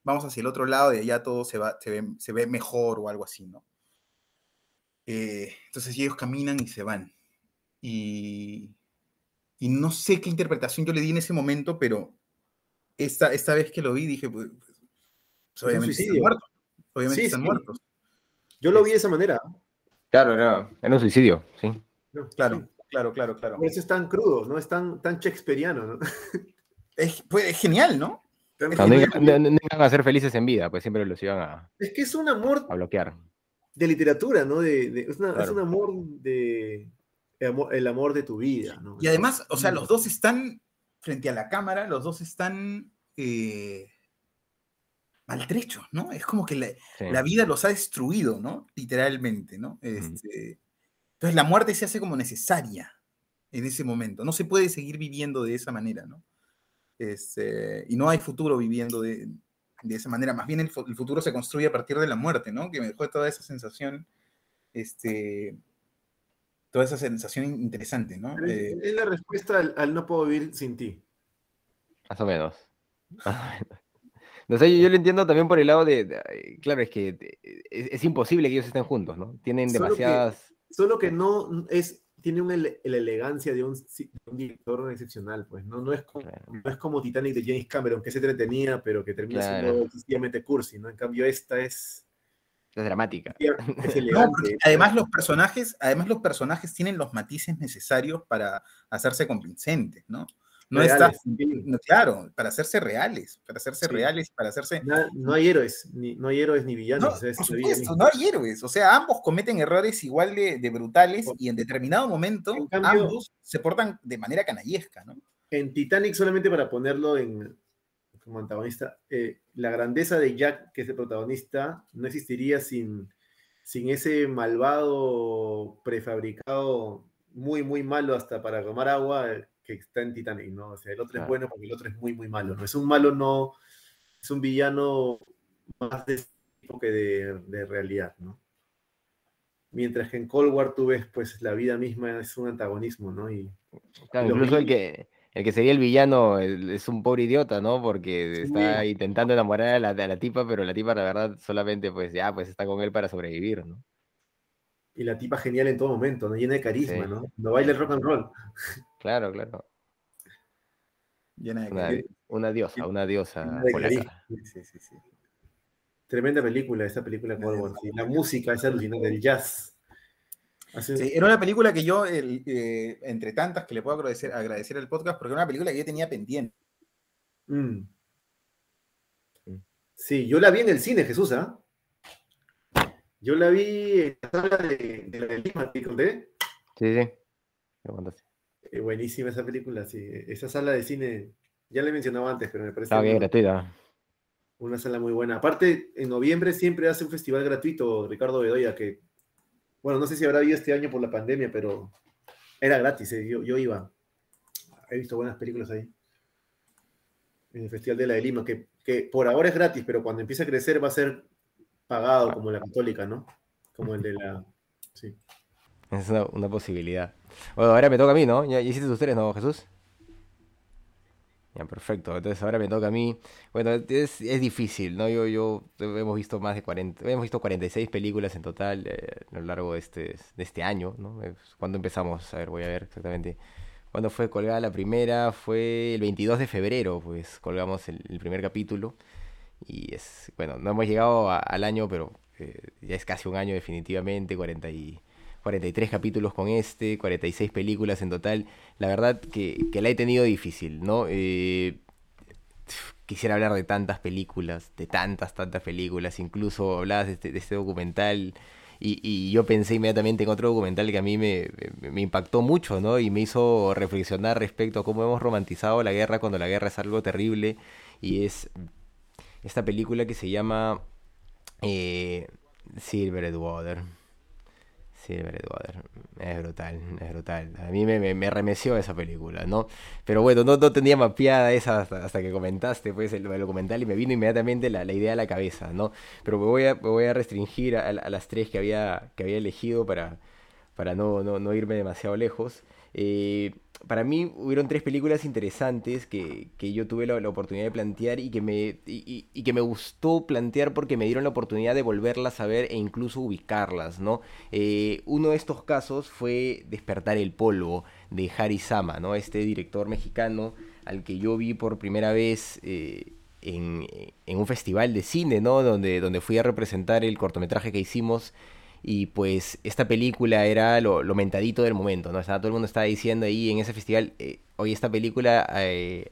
vamos hacia el otro lado y allá todo se, va, se ve mejor o algo así, ¿no? Eh, entonces ellos caminan y se van. Y, y, no sé qué interpretación yo le di en ese momento, pero esta, esta vez que lo vi dije, pues, pues obviamente están muertos. Obviamente están muertos. Yo lo vi de esa manera. Claro, era, era un suicidio, sí. claro, claro, claro, claro. Por eso es tan crudo, ¿no? Es tan, tan shakespeariano, ¿no? Es, pues, es genial, ¿no? no, iban a ser felices en vida, pues siempre los iban a. Es que es un amor. A bloquear de literatura, ¿no? De, es, un amor de el amor de tu vida, ¿no? Y además, o sea, los dos están frente a la cámara, los dos están eh, maltrechos, ¿no? Es como que la, vida los ha destruido, ¿no? Literalmente, ¿no? Este, entonces la muerte se hace como necesaria en ese momento. No se puede seguir viviendo de esa manera, ¿no? Este, y no hay futuro viviendo de, esa manera. Más bien el, futuro se construye a partir de la muerte, ¿no? Que me dejó toda esa sensación, este, toda esa sensación interesante, ¿no? Es, eh, la respuesta al, no puedo vivir sin ti. Más o menos. No sé, yo, lo entiendo también por el lado de, claro, es que es, imposible que ellos estén juntos, ¿no? Tienen demasiadas... Solo que, no es, tiene una la elegancia de un, director excepcional, pues, ¿no? No es, como, no es como Titanic de James Cameron, que se entretenía, pero que termina siendo sencillamente cursi, ¿no? En cambio, esta es... Es dramática. además los personajes, además los personajes tienen los matices necesarios para hacerse convincentes, ¿no? No está, claro, para hacerse reales, para hacerse reales, para hacerse... No, hay héroes, ni, no hay héroes ni villanos. No, por supuesto, no hay héroes, o sea, ambos cometen errores igual de, brutales y en determinado momento ambos se portan de manera canallesca, ¿no? En Titanic, solamente para ponerlo en, como antagonista, eh, la grandeza de Jack, que es el protagonista, no existiría sin, sin ese malvado prefabricado muy, muy malo hasta para tomar agua, que está en Titanic, ¿no? O sea, el otro es bueno porque el otro es muy, muy malo, ¿no? Es un malo, no, es un villano más de tipo que de, realidad, ¿no? Mientras que en Cold War tú ves, pues, la vida misma es un antagonismo, ¿no? Y, claro, incluso el que, el que sería el villano es un pobre idiota, ¿no? Porque está intentando enamorar a la, a la, tipa, pero la tipa, la verdad, solamente, pues, ya, pues, está con él para sobrevivir, ¿no? Y la tipa genial en todo momento, ¿no? Llena de carisma, ¿no? No baila el rock and roll. Claro, claro. Llena de una, diosa, una diosa Sí, sí, sí. Tremenda película, esta película Cold La música es alucinante, el jazz. era una película que yo, eh, entre tantas que le puedo agradecer, agradecer al podcast, porque era una película que yo tenía pendiente. Mm. Sí, yo la vi en el cine, Jesús, ¿ah? Yo la vi en la sala de, de la Lima, ¿te conté? Sí, sí. Eh, buenísima esa película, sí. Esa sala de cine, ya la he mencionado antes, pero me parece. Está bien, gratuita. Una sala muy buena. Aparte, en noviembre siempre hace un festival gratuito, Ricardo Bedoya, que, bueno, no sé si habrá habido este año por la pandemia, pero era gratis, eh, yo, yo iba. He visto buenas películas ahí. En el Festival de la de Lima, que, que por ahora es gratis, pero cuando empiece a crecer va a ser pagado como la católica, ¿no? Como el de la... Sí. Es una, posibilidad. Bueno, ahora me toca a mí, ¿no? Ya, hiciste ustedes, ¿no, Jesús? Ya, perfecto. Entonces ahora me toca a mí. Bueno, es, difícil, ¿no? Yo, yo hemos visto más de 40, hemos visto 46 películas en total eh, a lo largo de este, de este año, ¿no? ¿Cuándo empezamos? A ver, voy a ver exactamente. ¿Cuándo fue colgada la primera? Fue el 22 de febrero, pues colgamos el primer capítulo. Y es, bueno, no hemos llegado al año, pero eh, ya es casi un año definitivamente, 40 y, 43 capítulos con este, 46 películas en total. La verdad que, que la he tenido difícil, ¿no? Eh, quisiera hablar de tantas películas, de tantas, tantas películas, incluso hablabas de este, este documental. Y, y, yo pensé inmediatamente en otro documental que a mí me, me, impactó mucho, ¿no? Y me hizo reflexionar respecto a cómo hemos romantizado la guerra cuando la guerra es algo terrible y es esta película que se llama eh, Silver Water. Silver Water. Es brutal, es brutal. A mí me, me, remeció esa película, ¿no? Pero bueno, no, no tenía mapeada esa hasta, que comentaste pues, el, documental y me vino inmediatamente la, idea a la cabeza, ¿no? Pero me voy a, voy a restringir a, las tres que había, que había elegido para, para no, no, no irme demasiado lejos. Eh, para mí hubieron tres películas interesantes que, yo tuve la, oportunidad de plantear y que, me, y, que me gustó plantear porque me dieron la oportunidad de volverlas a ver e incluso ubicarlas, ¿no? Eh, uno de estos casos fue Despertar el Polvo de Harry Sama, ¿no? Este director mexicano al que yo vi por primera vez eh, en, en, un festival de cine, ¿no? Donde, donde fui a representar el cortometraje que hicimos y pues esta película era lo, mentadito del momento, ¿no? Estaba, todo el mundo estaba diciendo ahí en ese festival, eh, oye, esta película eh,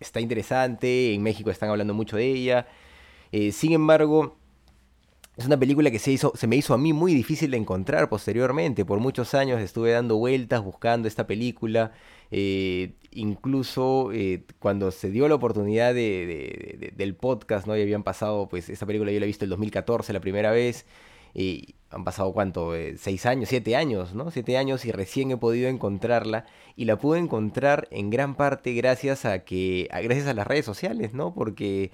está interesante, en México están hablando mucho de ella. Eh, sin embargo, es una película que se, hizo, se me hizo a mí muy difícil de encontrar posteriormente. Por muchos años estuve dando vueltas buscando esta película. Eh, incluso cuando se dio la oportunidad de, del podcast, ¿no? Y habían pasado, pues esta película yo la he visto en el 2014 la primera vez. Y han pasado cuánto, eh, seis años, siete años, ¿no? Siete años y recién he podido encontrarla. Y la pude encontrar en gran parte gracias a que, gracias a las redes sociales, ¿no? Porque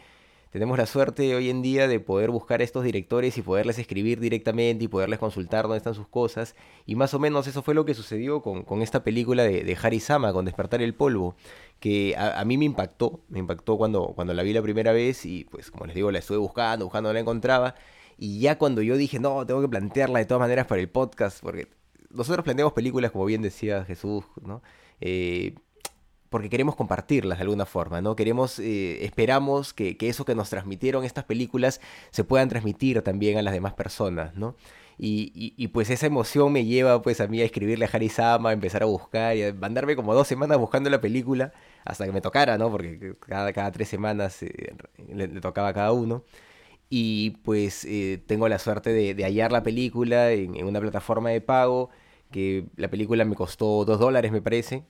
tenemos la suerte hoy en día de poder buscar a estos directores y poderles escribir directamente y poderles consultar dónde están sus cosas. Y más o menos eso fue lo que sucedió con, esta película de, de, Harry Sama, con Despertar el Polvo, que a, mí me impactó, me impactó cuando, cuando la vi la primera vez y pues como les digo, la estuve buscando, buscando, no la encontraba. Y ya cuando yo dije, no, tengo que plantearla de todas maneras para el podcast, porque nosotros planteamos películas, como bien decía Jesús, ¿no? Eh, porque queremos compartirlas de alguna forma, ¿no? Queremos, eh, esperamos que, eso que nos transmitieron estas películas se puedan transmitir también a las demás personas, ¿no? Y, pues esa emoción me lleva pues a mí a escribirle a Harry Sama, a empezar a buscar y a mandarme como dos semanas buscando la película hasta que me tocara, ¿no? Porque cada, cada tres semanas eh, le, tocaba a cada uno. Y pues eh, tengo la suerte de, hallar la película en, una plataforma de pago, que la película me costó dos dólares me parece,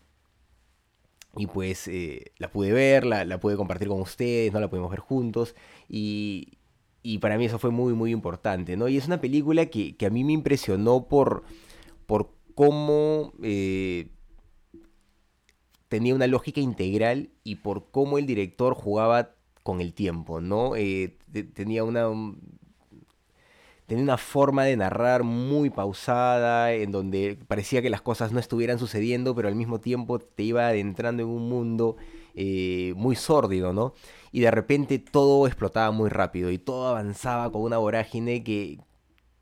y pues eh, la pude ver, la, la, pude compartir con ustedes, ¿no? La pudimos ver juntos. Y, y, para mí eso fue muy, muy importante, ¿no? Y es una película que, que a mí me impresionó por, por cómo eh, tenía una lógica integral y por cómo el director jugaba con el tiempo, ¿no? Tenía una, tenía una forma de narrar muy pausada, en donde parecía que las cosas no estuvieran sucediendo, pero al mismo tiempo te iba adentrando en un mundo eh, muy sórdido, ¿no? Y de repente todo explotaba muy rápido y todo avanzaba con una vorágine que,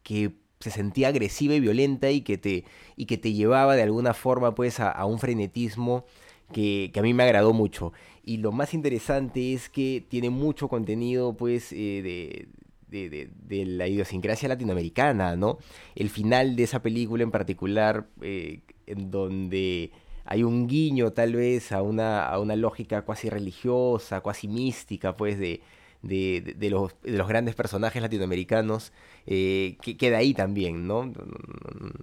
que se sentía agresiva y violenta y que te, y que te llevaba de alguna forma pues a, un frenetismo que, que, a mí me agradó mucho. Y lo más interesante es que tiene mucho contenido pues eh, de, de, la idiosincrasia latinoamericana, ¿no? El final de esa película en particular, eh, en donde hay un guiño tal vez a una, a una lógica cuasi religiosa, cuasi mística, pues, de, de, los, de los grandes personajes latinoamericanos, eh, que queda ahí también, ¿no?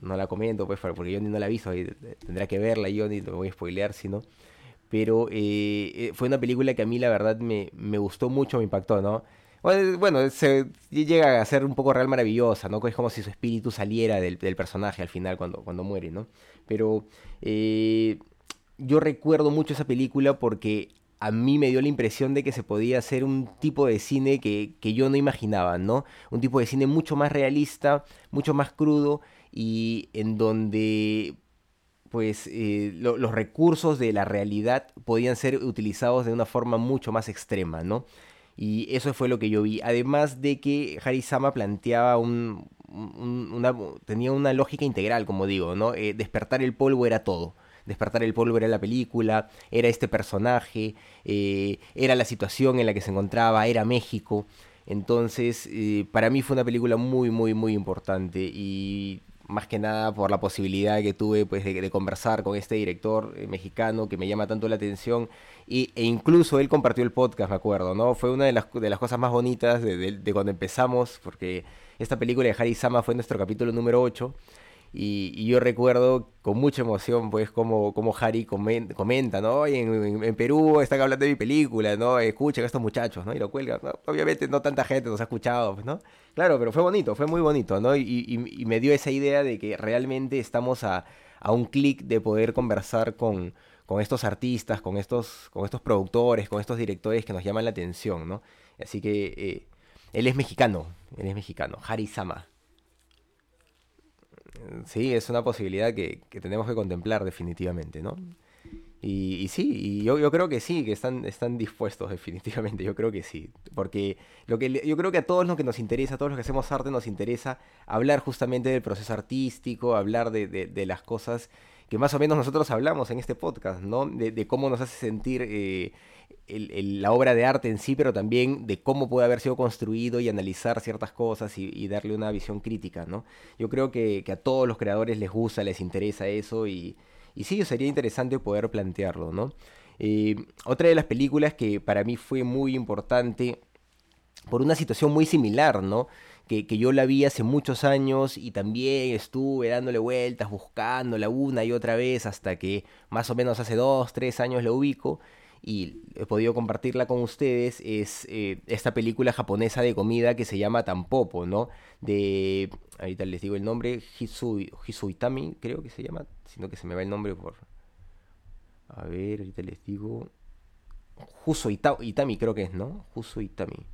¿no? la comento, pues, porque yo ni no la aviso, tendrá que verla, yo ni lo voy a spoilear, sino pero eh, fue una película que a mí la verdad me, me gustó mucho, me impactó, ¿no? Bueno, se llega a ser un poco real maravillosa, ¿no? Es como si su espíritu saliera del, personaje al final cuando, cuando muere, ¿no? Pero eh, yo recuerdo mucho esa película porque a mí me dio la impresión de que se podía hacer un tipo de cine que, yo no imaginaba, ¿no? Un tipo de cine mucho más realista, mucho más crudo y en donde pues eh, los recursos de la realidad podían ser utilizados de una forma mucho más extrema, ¿no? Y eso fue lo que yo vi. Además de que Harisama planteaba un, una, tenía una lógica integral, como digo, ¿no? Eh, despertar el polvo era todo. Despertar el polvo era la película, era este personaje, eh, era la situación en la que se encontraba, era México. Entonces, para mí fue una película muy, muy, muy importante. Y más que nada por la posibilidad que tuve pues, de, conversar con este director eh, mexicano que me llama tanto la atención y, e incluso él compartió el podcast, me acuerdo, ¿no? Fue una de las, de las cosas más bonitas de, de, cuando empezamos, porque esta película de Harry Sama fue nuestro capítulo número 8 y, yo recuerdo con mucha emoción, pues, como, como Harry comenta, ¿no? en, en, Perú están hablando de mi película, ¿no? Escuchen a estos muchachos, ¿no? Y lo cuelgan, Obviamente no tanta gente nos ha escuchado, pues, ¿no? Claro, pero fue bonito, fue muy bonito, ¿no? Y, me dio esa idea de que realmente estamos a, un clic de poder conversar con, con estos artistas, con estos, con estos productores, con estos directores que nos llaman la atención, ¿no? Así que eh, él es mexicano, él es mexicano, Harry Sama. Sí, es una posibilidad que, tenemos que contemplar definitivamente, ¿no? Y, sí, y yo, yo, creo que sí, que están, están dispuestos definitivamente, yo creo que sí. Porque lo que yo creo que a todos los que nos interesa, a todos los que hacemos arte nos interesa hablar justamente del proceso artístico, hablar de, de, las cosas que más o menos nosotros hablamos en este podcast, ¿no? De, cómo nos hace sentir eh, la obra de arte en sí, pero también de cómo puede haber sido construido y analizar ciertas cosas y, darle una visión crítica, ¿no? Yo creo que, a todos los creadores les gusta, les interesa eso y, y sí, sería interesante poder plantearlo, ¿no? Eh, otra de las películas que para mí fue muy importante por una situación muy similar, ¿no? Que, que, yo la vi hace muchos años y también estuve dándole vueltas, buscándola una y otra vez hasta que más o menos hace dos, tres años la ubico y he podido compartirla con ustedes, es eh, esta película japonesa de comida que se llama Tampopo, ¿no? De, ahorita les digo el nombre, Hisu, Itami, creo que se llama, sino que se me va el nombre por... A ver, ahorita les digo... Itami creo que es, ¿no? Itami.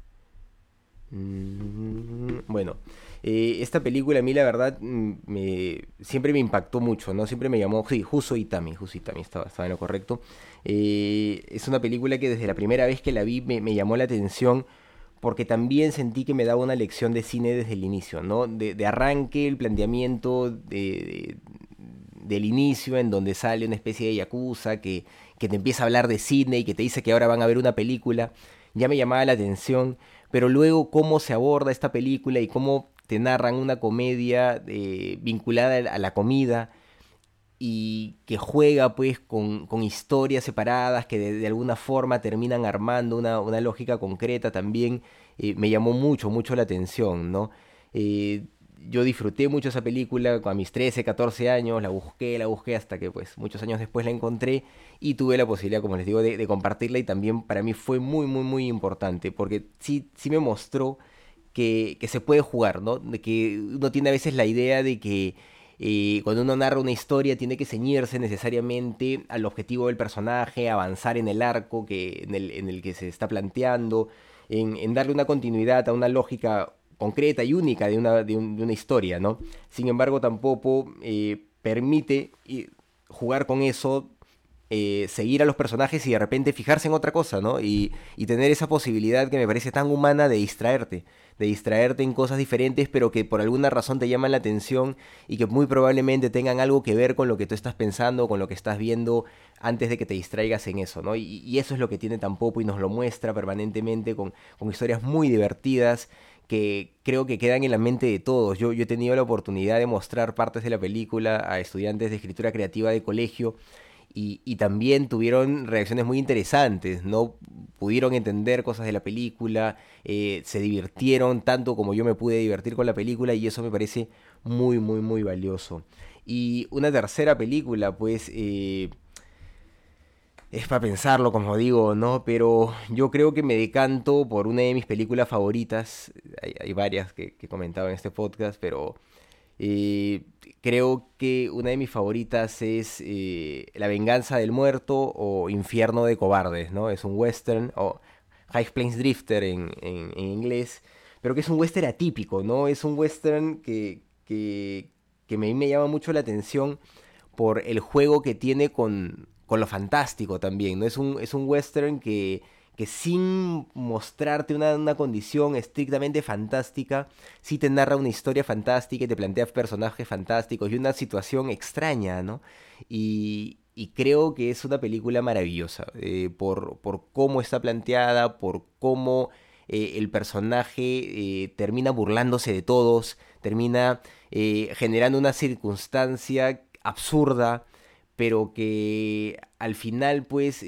Mm, bueno, eh, esta película a mí la verdad mm, me, siempre me impactó mucho, ¿no? Siempre me llamó, sí, Huso Itami, Itami, estaba, estaba en lo correcto. Eh, es una película que desde la primera vez que la vi me, llamó la atención porque también sentí que me daba una lección de cine desde el inicio, ¿no? De, arranque, el planteamiento de, del inicio, en donde sale una especie de yakuza que, que te empieza a hablar de cine y que te dice que ahora van a ver una película, ya me llamaba la atención pero luego cómo se aborda esta película y cómo te narran una comedia eh, vinculada a la comida y que juega pues con, historias separadas que de, alguna forma terminan armando una, lógica concreta también eh, me llamó mucho, mucho la atención, ¿no? Eh, yo disfruté mucho esa película a mis 13, 14 años, la busqué, la busqué hasta que pues muchos años después la encontré y tuve la posibilidad, como les digo, de, compartirla y también para mí fue muy, muy, muy importante porque sí, sí me mostró que, se puede jugar, ¿no? De que uno tiene a veces la idea de que eh, cuando uno narra una historia tiene que ceñirse necesariamente al objetivo del personaje, avanzar en el arco que, en, el, que se está planteando, en, darle una continuidad a una lógica concreta y única de una, historia, ¿no? Sin embargo, tampoco eh, permite eh, jugar con eso, eh, seguir a los personajes y de repente fijarse en otra cosa, ¿no? Y, tener esa posibilidad que me parece tan humana de distraerte, de distraerte en cosas diferentes, pero que por alguna razón te llaman la atención y que muy probablemente tengan algo que ver con lo que tú estás pensando, con lo que estás viendo antes de que te distraigas en eso, ¿no? Y, eso es lo que tiene Tampopo y nos lo muestra permanentemente con, con historias muy divertidas que creo que quedan en la mente de todos. Yo, yo he tenido la oportunidad de mostrar partes de la película a estudiantes de escritura creativa de colegio y, también tuvieron reacciones muy interesantes, ¿no? Pudieron entender cosas de la película, eh, se divirtieron tanto como yo me pude divertir con la película y eso me parece muy, muy, muy valioso. Y una tercera película, pues... Eh, es para pensarlo, como digo, ¿no? Pero yo creo que me decanto por una de mis películas favoritas. Hay, varias que, he comentado en este podcast, pero eh, creo que una de mis favoritas es eh, La venganza del muerto o Infierno de cobardes, ¿no? Es un western, o High Plains Drifter en, inglés, pero que es un western atípico, ¿no? Es un western que, que, que me, me llama mucho la atención por el juego que tiene con, con lo fantástico también, ¿no? Es un, es un western que, que sin mostrarte una, una, condición estrictamente fantástica, sí te narra una historia fantástica y te plantea personajes fantásticos y una situación extraña, ¿no? Y, y creo que es una película maravillosa, eh, por, por, cómo está planteada, por cómo eh, el personaje eh, termina burlándose de todos, termina generando una circunstancia absurda, pero que al final pues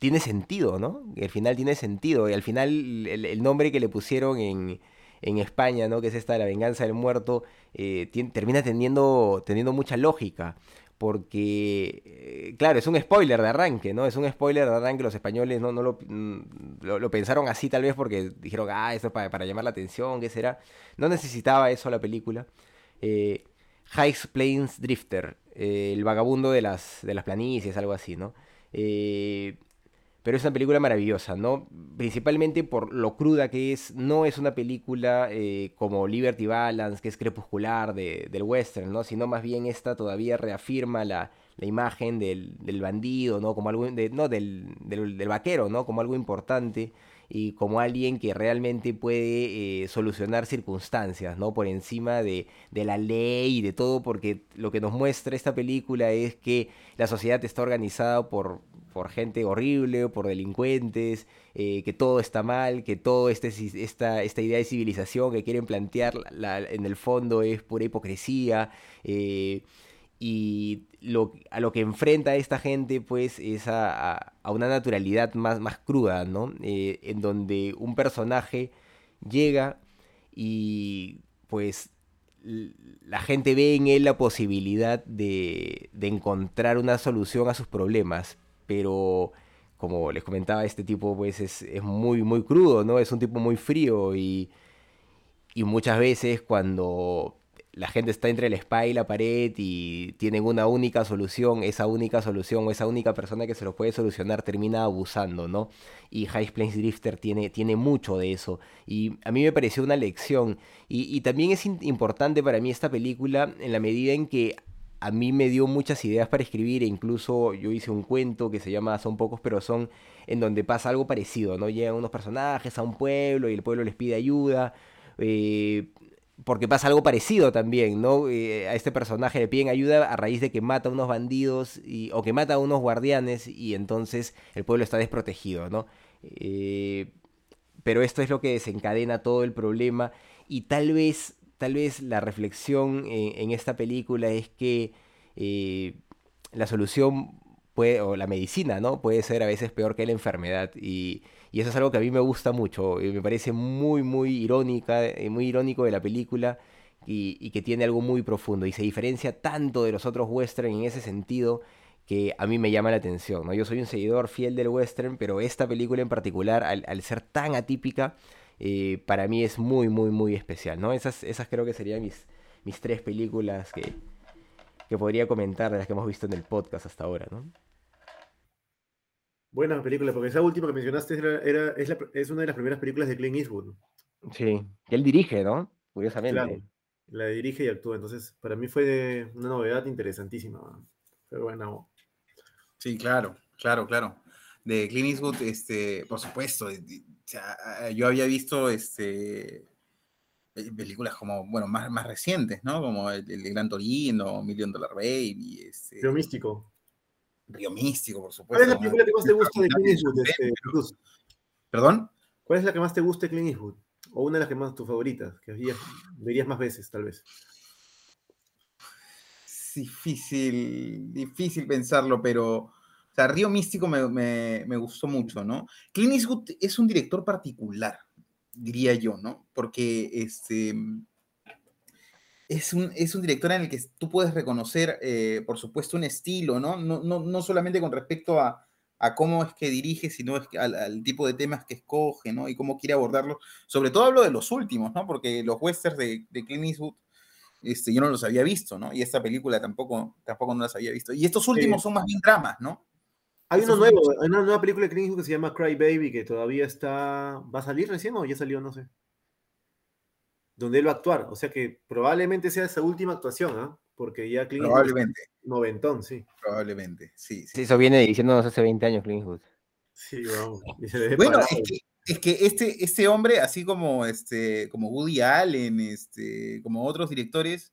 tiene sentido, ¿no? Al final tiene sentido y al final el, nombre que le pusieron en, en, España, ¿no? Que es esta de la venganza del muerto, eh, termina teniendo, teniendo mucha lógica. Porque, eh, claro, es un spoiler de arranque, ¿no? Es un spoiler de arranque. Los españoles no, no lo, mm, lo, pensaron así, tal vez porque dijeron, ah, esto es para, para, llamar la atención, ¿qué será? No necesitaba eso la película. High Plains Drifter, eh, el vagabundo de las, de las planicies, algo así, ¿no? Eh, pero es una película maravillosa, ¿no? Principalmente por lo cruda que es, no es una película eh, como Liberty Balance, que es crepuscular del western, ¿no? Sino más bien esta todavía reafirma la, imagen del, bandido, ¿no? Como algo, de, no, del, del, del, vaquero, ¿no? Como algo importante y como alguien que realmente puede eh, solucionar circunstancias, ¿no? Por encima de, la ley y de todo, porque lo que nos muestra esta película es que la sociedad está organizada por, por gente horrible, por delincuentes, eh, que todo está mal, que todo este, esta, esta idea de civilización que quieren plantear en el fondo es pura hipocresía. Eh, y a lo que enfrenta esta gente pues es a, una naturalidad más, más cruda, ¿no? Eh, en donde un personaje llega y pues la gente ve en él la posibilidad de, de encontrar una solución a sus problemas, pero como les comentaba, este tipo pues es, es, muy, muy crudo, ¿no? Es un tipo muy frío y, y muchas veces cuando la gente está entre el spa y la pared y tienen una única solución, esa única solución o esa única persona que se lo puede solucionar termina abusando, ¿no? Y High Plains Drifter tiene, tiene mucho de eso. Y a mí me pareció una lección. Y, y también es importante para mí esta película en la medida en que a mí me dio muchas ideas para escribir e incluso yo hice un cuento que se llama Son pocos pero son, en donde pasa algo parecido, ¿no? Llegan unos personajes a un pueblo y el pueblo les pide ayuda. Eh, porque pasa algo parecido también, ¿no? Eh, a este personaje le piden ayuda a raíz de que mata a unos bandidos o que mata a unos guardianes y entonces el pueblo está desprotegido, ¿no? Eh, pero esto es lo que desencadena todo el problema y tal vez tal vez la reflexión en, esta película es que eh, la solución puede, o la medicina, ¿no? Puede ser a veces peor que la enfermedad. Y, eso es algo que a mí me gusta mucho. Y me parece muy, muy irónica, eh, muy irónico de la película. Y, que tiene algo muy profundo. Y se diferencia tanto de los otros western en ese sentido que a mí me llama la atención. ¿no? Yo soy un seguidor fiel del western, pero esta película en particular, al ser tan atípica, eh, para mí es muy, muy, muy especial, ¿no? Esas, esas creo que serían mis, mis tres películas que, que podría comentar de las que hemos visto en el podcast hasta ahora, ¿no? Buena película, porque esa última que mencionaste era, es, una de las primeras películas de Clint Eastwood. Sí, que él dirige, ¿no? Curiosamente. Claro, la dirige y actúa, entonces para mí fue una novedad interesantísima. Fue buena. Sí, claro, claro, claro. De Clint Eastwood, este, por supuesto, yo había visto este, películas como, bueno, más, más recientes, ¿no? Como el, el Gran Torino, Million Dollar Baby. Este, Río Místico. Río Místico, por supuesto. ¿Cuál es la película que más te gusta de Clint Eastwood? Este, ¿Perdón? ¿Cuál es la que más te gusta de Clint Eastwood? O una de las que más tus favoritas, que verías más veces, tal vez. Difícil, difícil pensarlo, pero o sea, Río Místico me, gustó mucho, ¿no? Clint Eastwood es un director particular, diría yo, ¿no? Porque este, es, un, es un director en el que tú puedes reconocer, eh, por supuesto, un estilo, ¿no? No, no, solamente con respecto a, cómo es que dirige, sino es al, tipo de temas que escoge, ¿no? Y cómo quiere abordarlos. Sobre todo hablo de los últimos, ¿no? Porque los westerns de, de Clint Eastwood, este, yo no los había visto, ¿no? Y esta película tampoco, tampoco no las había visto. Y estos últimos son más bien dramas, ¿no? Hay uno nuevo, hay una nueva película de Clint que se llama Cry Baby, que todavía está. ¿Va a salir recién o ya salió? No sé. Donde él va a actuar. O sea que probablemente sea esa última actuación, ¿ah? Porque ya Clint Probablemente. Noventón, sí. Probablemente, sí, sí. eso viene diciéndonos hace 20 años, Clint Sí, vamos. bueno, es que, este, este hombre, así como, este, como Woody Allen, este, como otros directores,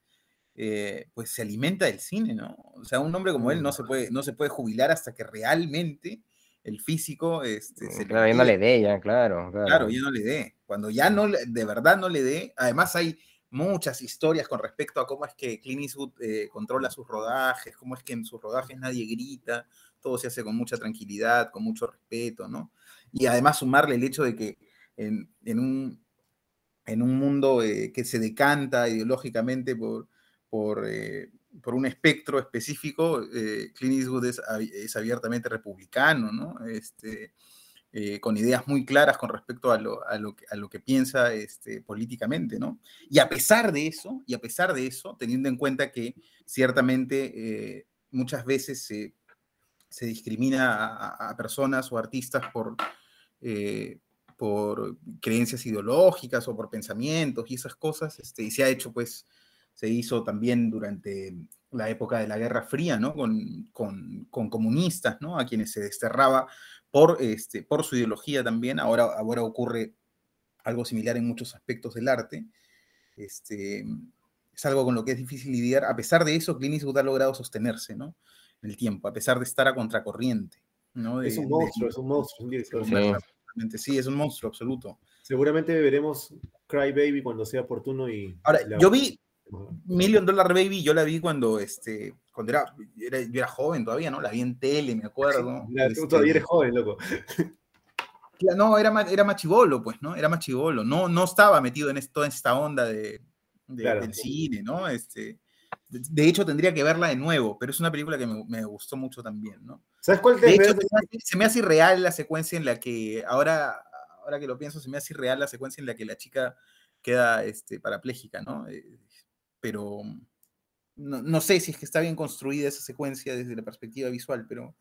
eh, pues se alimenta del cine, ¿no? O sea, un hombre como él no se puede, no se puede jubilar hasta que realmente el físico este, se claro, ya no le dé, ya, claro, claro. ya no le dé. Cuando ya no, de verdad no le dé, además hay muchas historias con respecto a cómo es que Clint Eastwood eh, controla sus rodajes, cómo es que en sus rodajes nadie grita, todo se hace con mucha tranquilidad, con mucho respeto, ¿no? Y además sumarle el hecho de que en, un, en un mundo eh, que se decanta ideológicamente por, por, eh, por un espectro específico, eh, Clint Eastwood es, abiertamente republicano, ¿no? Este, eh, con ideas muy claras con respecto a lo, a lo, que, piensa este, políticamente, ¿no? Y a pesar de eso, y a pesar de eso, teniendo en cuenta que ciertamente muchas veces se, se discrimina a, personas o artistas por, por creencias ideológicas o por pensamientos y esas cosas, este, y se ha hecho pues se hizo también durante la época de la Guerra Fría, ¿no? Con, comunistas, ¿no? A quienes se desterraba por, este, por su ideología también. Ahora, ahora ocurre algo similar en muchos aspectos del arte. Este, es algo con lo que es difícil lidiar. A pesar de eso, Clint Eastwood ha logrado sostenerse, ¿no? En el tiempo, a pesar de estar a contracorriente. ¿no? es un monstruo, es un monstruo, Sí. sí, es un monstruo absoluto. Seguramente veremos Cry Baby cuando sea oportuno y... Ahora, yo vi, Million Dollar Baby yo la vi cuando, este, cuando era, era, yo era joven todavía, ¿no? La vi en tele, me acuerdo. Ya, tú Este, todavía eres joven, loco. No, era más, era más chivolo, pues, ¿no? Era más chivolo. No, no estaba metido en es- toda esta onda de, de- Claro. del cine, ¿no? Este, de, de hecho, tendría que verla de nuevo, pero es una película que me, me gustó mucho también, ¿no? ¿Sabes cuál De hecho, se me, hace, se me hace irreal la secuencia en la que, ahora, ahora que lo pienso, se me hace irreal la secuencia en la que la chica queda este, parapléjica, ¿no? Eh, pero no, no sé si es que está bien construida esa secuencia desde la perspectiva visual, pero,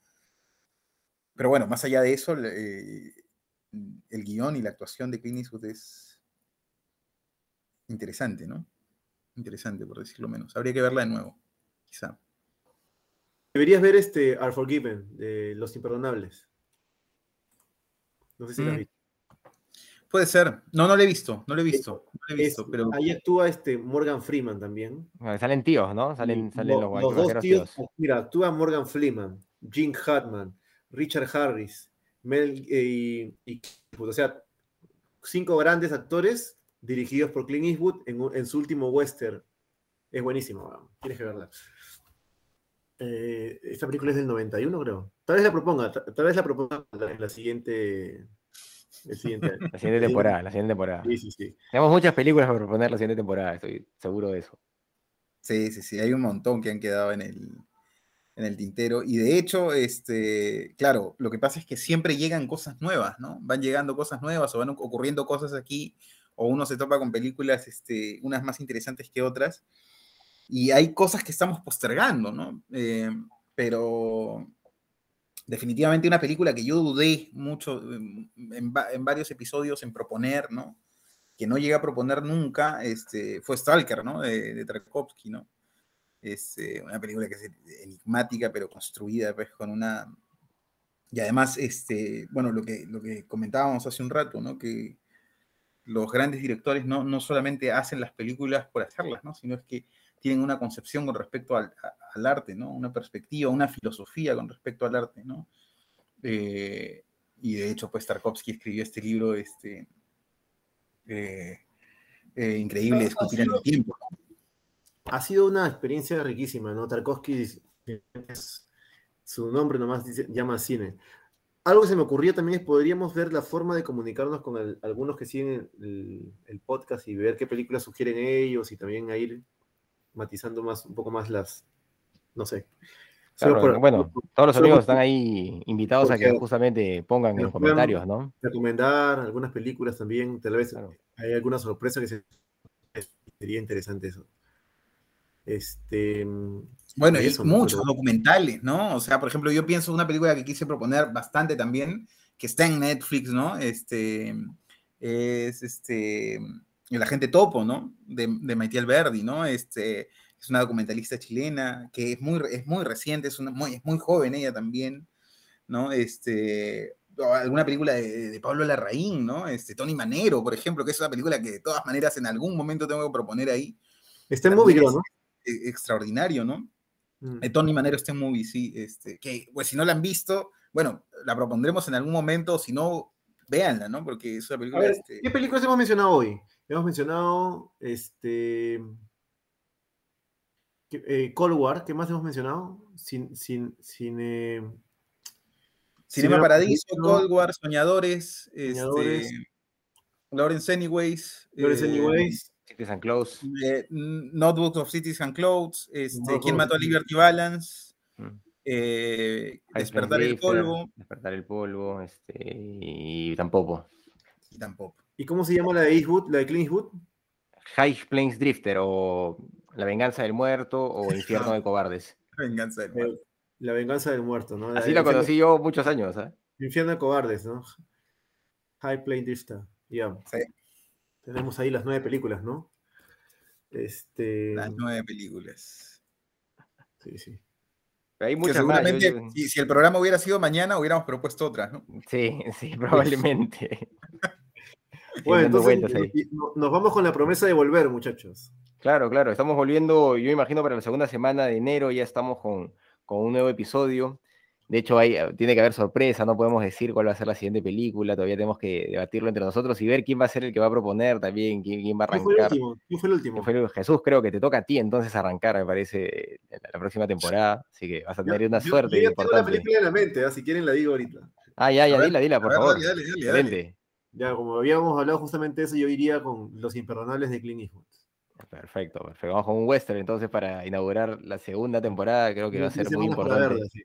pero bueno, más allá de eso, eh, el guion y la actuación de Clint Eastwood es interesante, ¿no? Interesante, por decirlo menos. Habría que verla de nuevo, quizá. Deberías ver este Are Forgiven, de Los Imperdonables. No sé si la has Mm, visto. Puede ser. No, no lo he visto, no lo he visto, no lo he Es- visto, pero Ahí actúa este Morgan Freeman también. Bueno, Salen tíos, ¿no? Salen, los, los dos tíos, tíos. mira, actúa Morgan Freeman, Gene Hartman, Richard Harris, Mel eh, y, y Eastwood. o sea, cinco grandes actores dirigidos por Clint Eastwood en, su último western. Es buenísimo, tienes que verla. Eh, esta película es del 91, creo. Tal vez la proponga, ta- tal vez la proponga en la siguiente, el siguiente año. La siguiente temporada, la siguiente temporada. Sí, sí, sí. Tenemos muchas películas para proponer la siguiente temporada, estoy seguro de eso. Sí, sí, sí, hay un montón que han quedado en el, en el tintero. Y de hecho, este, claro, lo que pasa es que siempre llegan cosas nuevas, ¿no? Van llegando cosas nuevas o van ocurriendo cosas aquí, o uno se topa con películas, este, unas más interesantes que otras. Y hay cosas que estamos postergando, ¿no? Eh, pero definitivamente una película que yo dudé mucho en, en va- en varios episodios en proponer, ¿no? que no llegué a proponer nunca, este, fue Stalker, ¿no? De, de ¿no? Es eh, una película que es enigmática, pero construida pues, con una... Y además, este, bueno, lo que, lo que comentábamos hace un rato, ¿no? Que los grandes directores no, no solamente hacen las películas por hacerlas, ¿no? Sino que tienen una concepción con respecto al, al arte, ¿no? Una perspectiva, una filosofía con respecto al arte, ¿no? Eh, y de hecho, pues Tarkovsky escribió este libro, este, eh, eh, increíble, sí, en el tiempo. ha sido una experiencia riquísima, ¿no? Tarkovsky es- su nombre nomás dice- llama cine. Algo que se me ocurrió también es podríamos ver la forma de comunicarnos con el- algunos que siguen el, el podcast y ver qué películas sugieren ellos y también a ir matizando más un poco más las no sé. Solo Claro, por- bueno, todos los amigos están ahí invitados a que justamente pongan en los comentarios, ¿no? recomendar algunas películas también, tal vez Claro. hay alguna sorpresa que se- sería interesante eso. Este Bueno, y y eso, ¿no? muchos Pero- documentales, ¿no? O sea, por ejemplo, yo pienso una película que quise proponer bastante también, que está en Netflix, ¿no? Este, es este, El Agente Topo, ¿no? De, de Maite Alberdi, ¿no? Este, es una documentalista chilena que es muy, es muy reciente, es, una, muy, es muy joven ella también, ¿no? Este, alguna película de, de Pablo Larraín, ¿no? Este, Tony Manero, por ejemplo, que es una película que de todas maneras en algún momento tengo que proponer ahí. está en Movie, es ¿no? e- extraordinario, ¿no? Mm. Eh, Tony Manero está en movie, sí, este, que pues si no la han visto, bueno, la propondremos en algún momento, si no, véanla, ¿no? Porque es una película, ver, este, ¿qué películas hemos mencionado hoy? Hemos mencionado este ¿qué- eh, Cold War, ¿qué más hemos mencionado? Sin, sin, sin, eh, Cinema Cinema Paradiso, Cold War, Soñadores, Soñadores. este, Lawrence Anyways, Flores eh, Anyways, Cities and Close. eh, Notebooks of Cities and Clothes, este, ¿Quién mató a Liberty Balance? Mm. Eh, Despertar el polvo, Despertar el polvo, este, y tampoco. y tampoco. ¿Y cómo se llama la de Eastwood, la de Clint Eastwood? High Plains Drifter o La venganza del muerto o Infierno de cobardes. Venganza del Eh, Mal. la venganza del muerto, ¿no? La Así Infierno- conocí yo muchos años, ¿ah? Infierno de cobardes, ¿no? High Plane Drifter, ya. Sí. Tenemos ahí las nueve películas, ¿no? Este, Las nueve películas. sí, sí. Hay Que muchas más. yo- seguramente, yo- si, si el programa hubiera sido mañana, hubiéramos propuesto otras, ¿no? Sí, sí, probablemente. Bueno, entonces ahí. nos vamos con la promesa de volver, muchachos. Claro, claro, estamos volviendo, yo imagino para la segunda semana de enero ya estamos con, con un nuevo episodio. De hecho, hay, eh, tiene que haber sorpresa, no podemos decir cuál va a ser la siguiente película, todavía tenemos que debatirlo entre nosotros y ver quién va a ser el que va a proponer también, quién, quién va a ¿Quién fue el arrancar. último? ¿Quién fue el último? Fue el- Jesús, creo que te toca a ti entonces arrancar, me parece, la próxima temporada, así que vas a Yo- tener una yo- suerte yo ya tengo la película en la mente, ¿ah? si quieren la digo ahorita. Ah, ya, ya, ver, dila, dila, por ver, favor. dale, dale, dale. Ya, como habíamos hablado justamente de eso, yo iría con Los Imperdonables de Clint Eastwood. Perfecto, perfecto. Vamos con un western entonces para inaugurar la segunda temporada, creo que va a ser muy importante. verla, sí.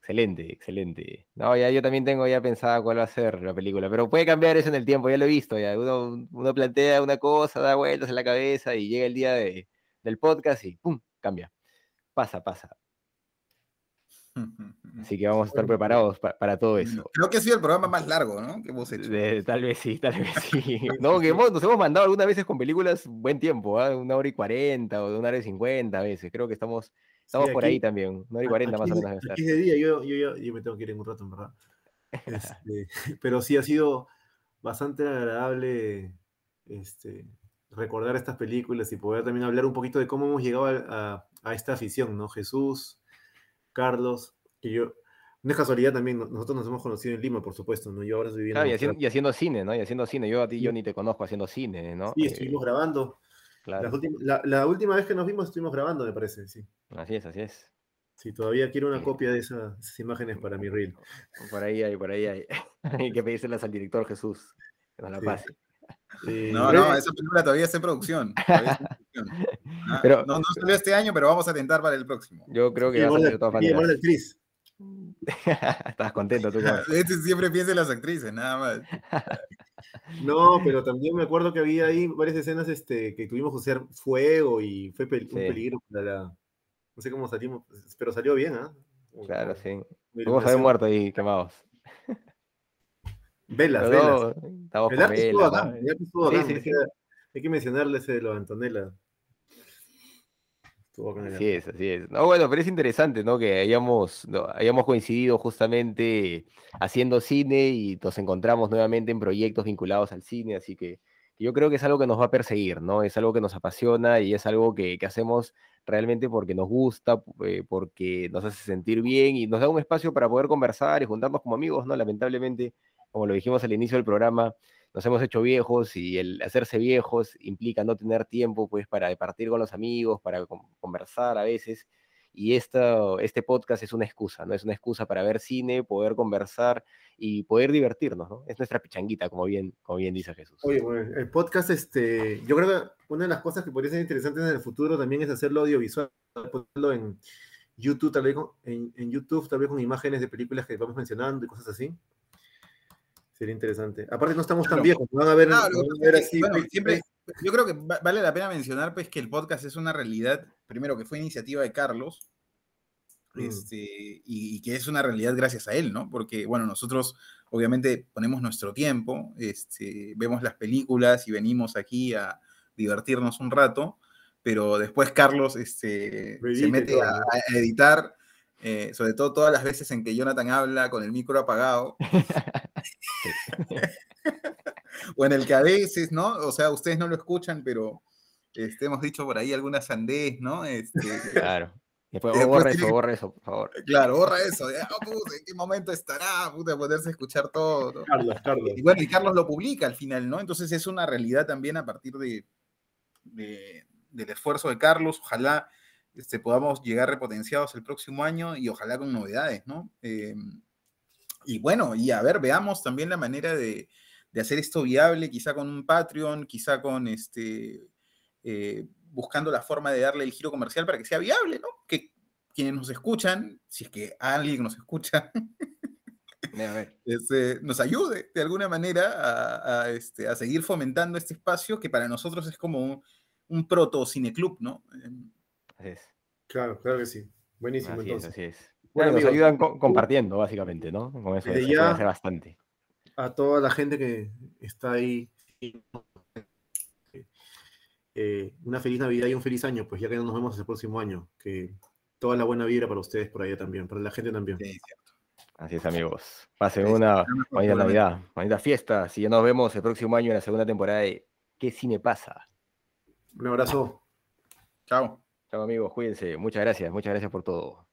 Excelente, excelente. No, ya yo también tengo ya pensada cuál va a ser la película, pero puede cambiar eso en el tiempo, ya lo he visto, ya. Uno, uno plantea una cosa, da vueltas en la cabeza y llega el día de- del podcast y ¡pum! cambia. Pasa, pasa. Así que vamos a estar preparados pa- para todo eso. Creo que ha sido el programa más largo, ¿no? Que hemos hecho. De- tal vez sí, tal vez sí. No, que hemos- nos hemos mandado algunas veces con películas buen tiempo, ¿ah? una hora y cuarenta o de una hora y cincuenta a veces. Creo que estamos, estamos Sí, por ahí también, una hora y cuarenta más o menos. Aquí es de día, yo, yo, yo me tengo que ir en un rato, en verdad. Este, pero sí ha sido bastante agradable este, recordar estas películas y poder también hablar un poquito de cómo hemos llegado a, a- a esta afición, ¿no? Jesús, Carlos, yo. No es casualidad también, no- nosotros nos hemos conocido en Lima, por supuesto, ¿no? Yo ahora estoy viviendo Claro, y, en haciendo, Montserrat. y haciendo cine, ¿no? Y haciendo cine. Yo a ti, yo ni te conozco haciendo cine, ¿no? Sí, Eh, estuvimos grabando. claro. Últimas- la, la última vez que nos vimos estuvimos grabando, me parece, sí. Así es, así es. Sí, todavía quiero una Sí. copia de esa- esas imágenes para mi reel. Por ahí hay, por ahí hay. Hay que pedírselas al director Jesús, que nos la Sí. pase. Eh, No, no, esa película todavía está en producción. todavía está en producción. Ah, Pero- no, no salió este año, pero vamos a tentar para el próximo. Yo creo que va a la- de todas maneras. Estás contento tú. Este siempre piensa en las actrices, nada más. No, pero también me acuerdo que había ahí varias escenas este, que tuvimos que usar fuego y fue pel- un peligro para la. No sé cómo salimos, pero salió bien, ¿ah? Claro, sí. Vamos a haber iluminación. muerto ahí quemados. Velas, Pero velas. estamos El con velas, hay sí. que- Hay que mencionarle ese de lo de Antonella. Así es, así es. No, bueno, pero es interesante, ¿no? Que hayamos, no, hayamos coincidido justamente haciendo cine y nos encontramos nuevamente en proyectos vinculados al cine, así que yo creo que es algo que nos va a perseguir, ¿no? Es algo que nos apasiona y es algo que, que hacemos realmente porque nos gusta, eh, porque nos hace sentir bien y nos da un espacio para poder conversar y juntarnos como amigos, ¿no? Lamentablemente, como lo dijimos al inicio del programa, nos hemos hecho viejos y el hacerse viejos implica no tener tiempo pues para departir con los amigos, para con- conversar a veces. Y esta, este podcast es una excusa, ¿no? Es una excusa para ver cine, poder conversar y poder divertirnos, ¿no? Es nuestra pichanguita, como bien, como bien dice Jesús. Oye, bueno, el podcast, este, yo creo que una de las cosas que podría ser interesantes en el futuro también es hacerlo audiovisual, ponerlo en YouTube, tal vez con, en, en YouTube, tal vez con imágenes de películas que vamos mencionando y cosas así. Sería interesante. Aparte no estamos tan Claro. viejos, van a ver, Claro, van a ver así. bueno, pues, siempre, yo creo que va- vale la pena mencionar pues, que el podcast es una realidad, primero que fue iniciativa de Carlos, Mm. este, y, y que es una realidad gracias a él, ¿no? Porque, bueno, nosotros obviamente ponemos nuestro tiempo, este, vemos las películas y venimos aquí a divertirnos un rato, pero después Carlos este, se mete a, a editar, eh, sobre todo todas las veces en que Jonathan habla con el micro apagado. o en el que a veces, ¿no? O sea, ustedes no lo escuchan, pero este, hemos dicho por ahí algunas sandés, ¿no? Este, Claro. Después, después borra tiene eso, borra eso, por favor. claro, borra eso. de, "Ah, puta, ¿En qué momento estará? Puta, poderse escuchar todo. ¿no? Carlos, Carlos. Y bueno, y Carlos lo publica al final, ¿no? Entonces es una realidad también a partir de, de- del esfuerzo de Carlos. Ojalá este, podamos llegar repotenciados el próximo año y ojalá con novedades, ¿no? Eh, y bueno, y a ver, veamos también la manera de, de hacer esto viable, quizá con un Patreon, quizá con este, eh, buscando la forma de darle el giro comercial para que sea viable, ¿no? Que quienes nos escuchan, si es que alguien nos escucha, A ver. este, nos ayude de alguna manera a, a, este, a seguir fomentando este espacio que para nosotros es como un, un proto cineclub, ¿no? Así es. Claro, claro que sí. Buenísimo, Así es, entonces. así es. Bueno, nos amigos, ayudan co- compartiendo, básicamente, ¿no? Con eso, eso ya- hacer bastante. A toda la gente que está ahí. eh, una feliz Navidad y un feliz año, pues ya que no nos vemos el próximo año. Que toda la buena vibra para ustedes por allá también, para la gente también. sí, cierto. Así es, amigos. Pasen una bonita. Navidad, bonita fiesta. Si ya nos vemos el próximo año en la segunda temporada de ¿Qué cine pasa? Un abrazo. Chao. Chao, amigos. Cuídense. Muchas gracias. Muchas gracias por todo.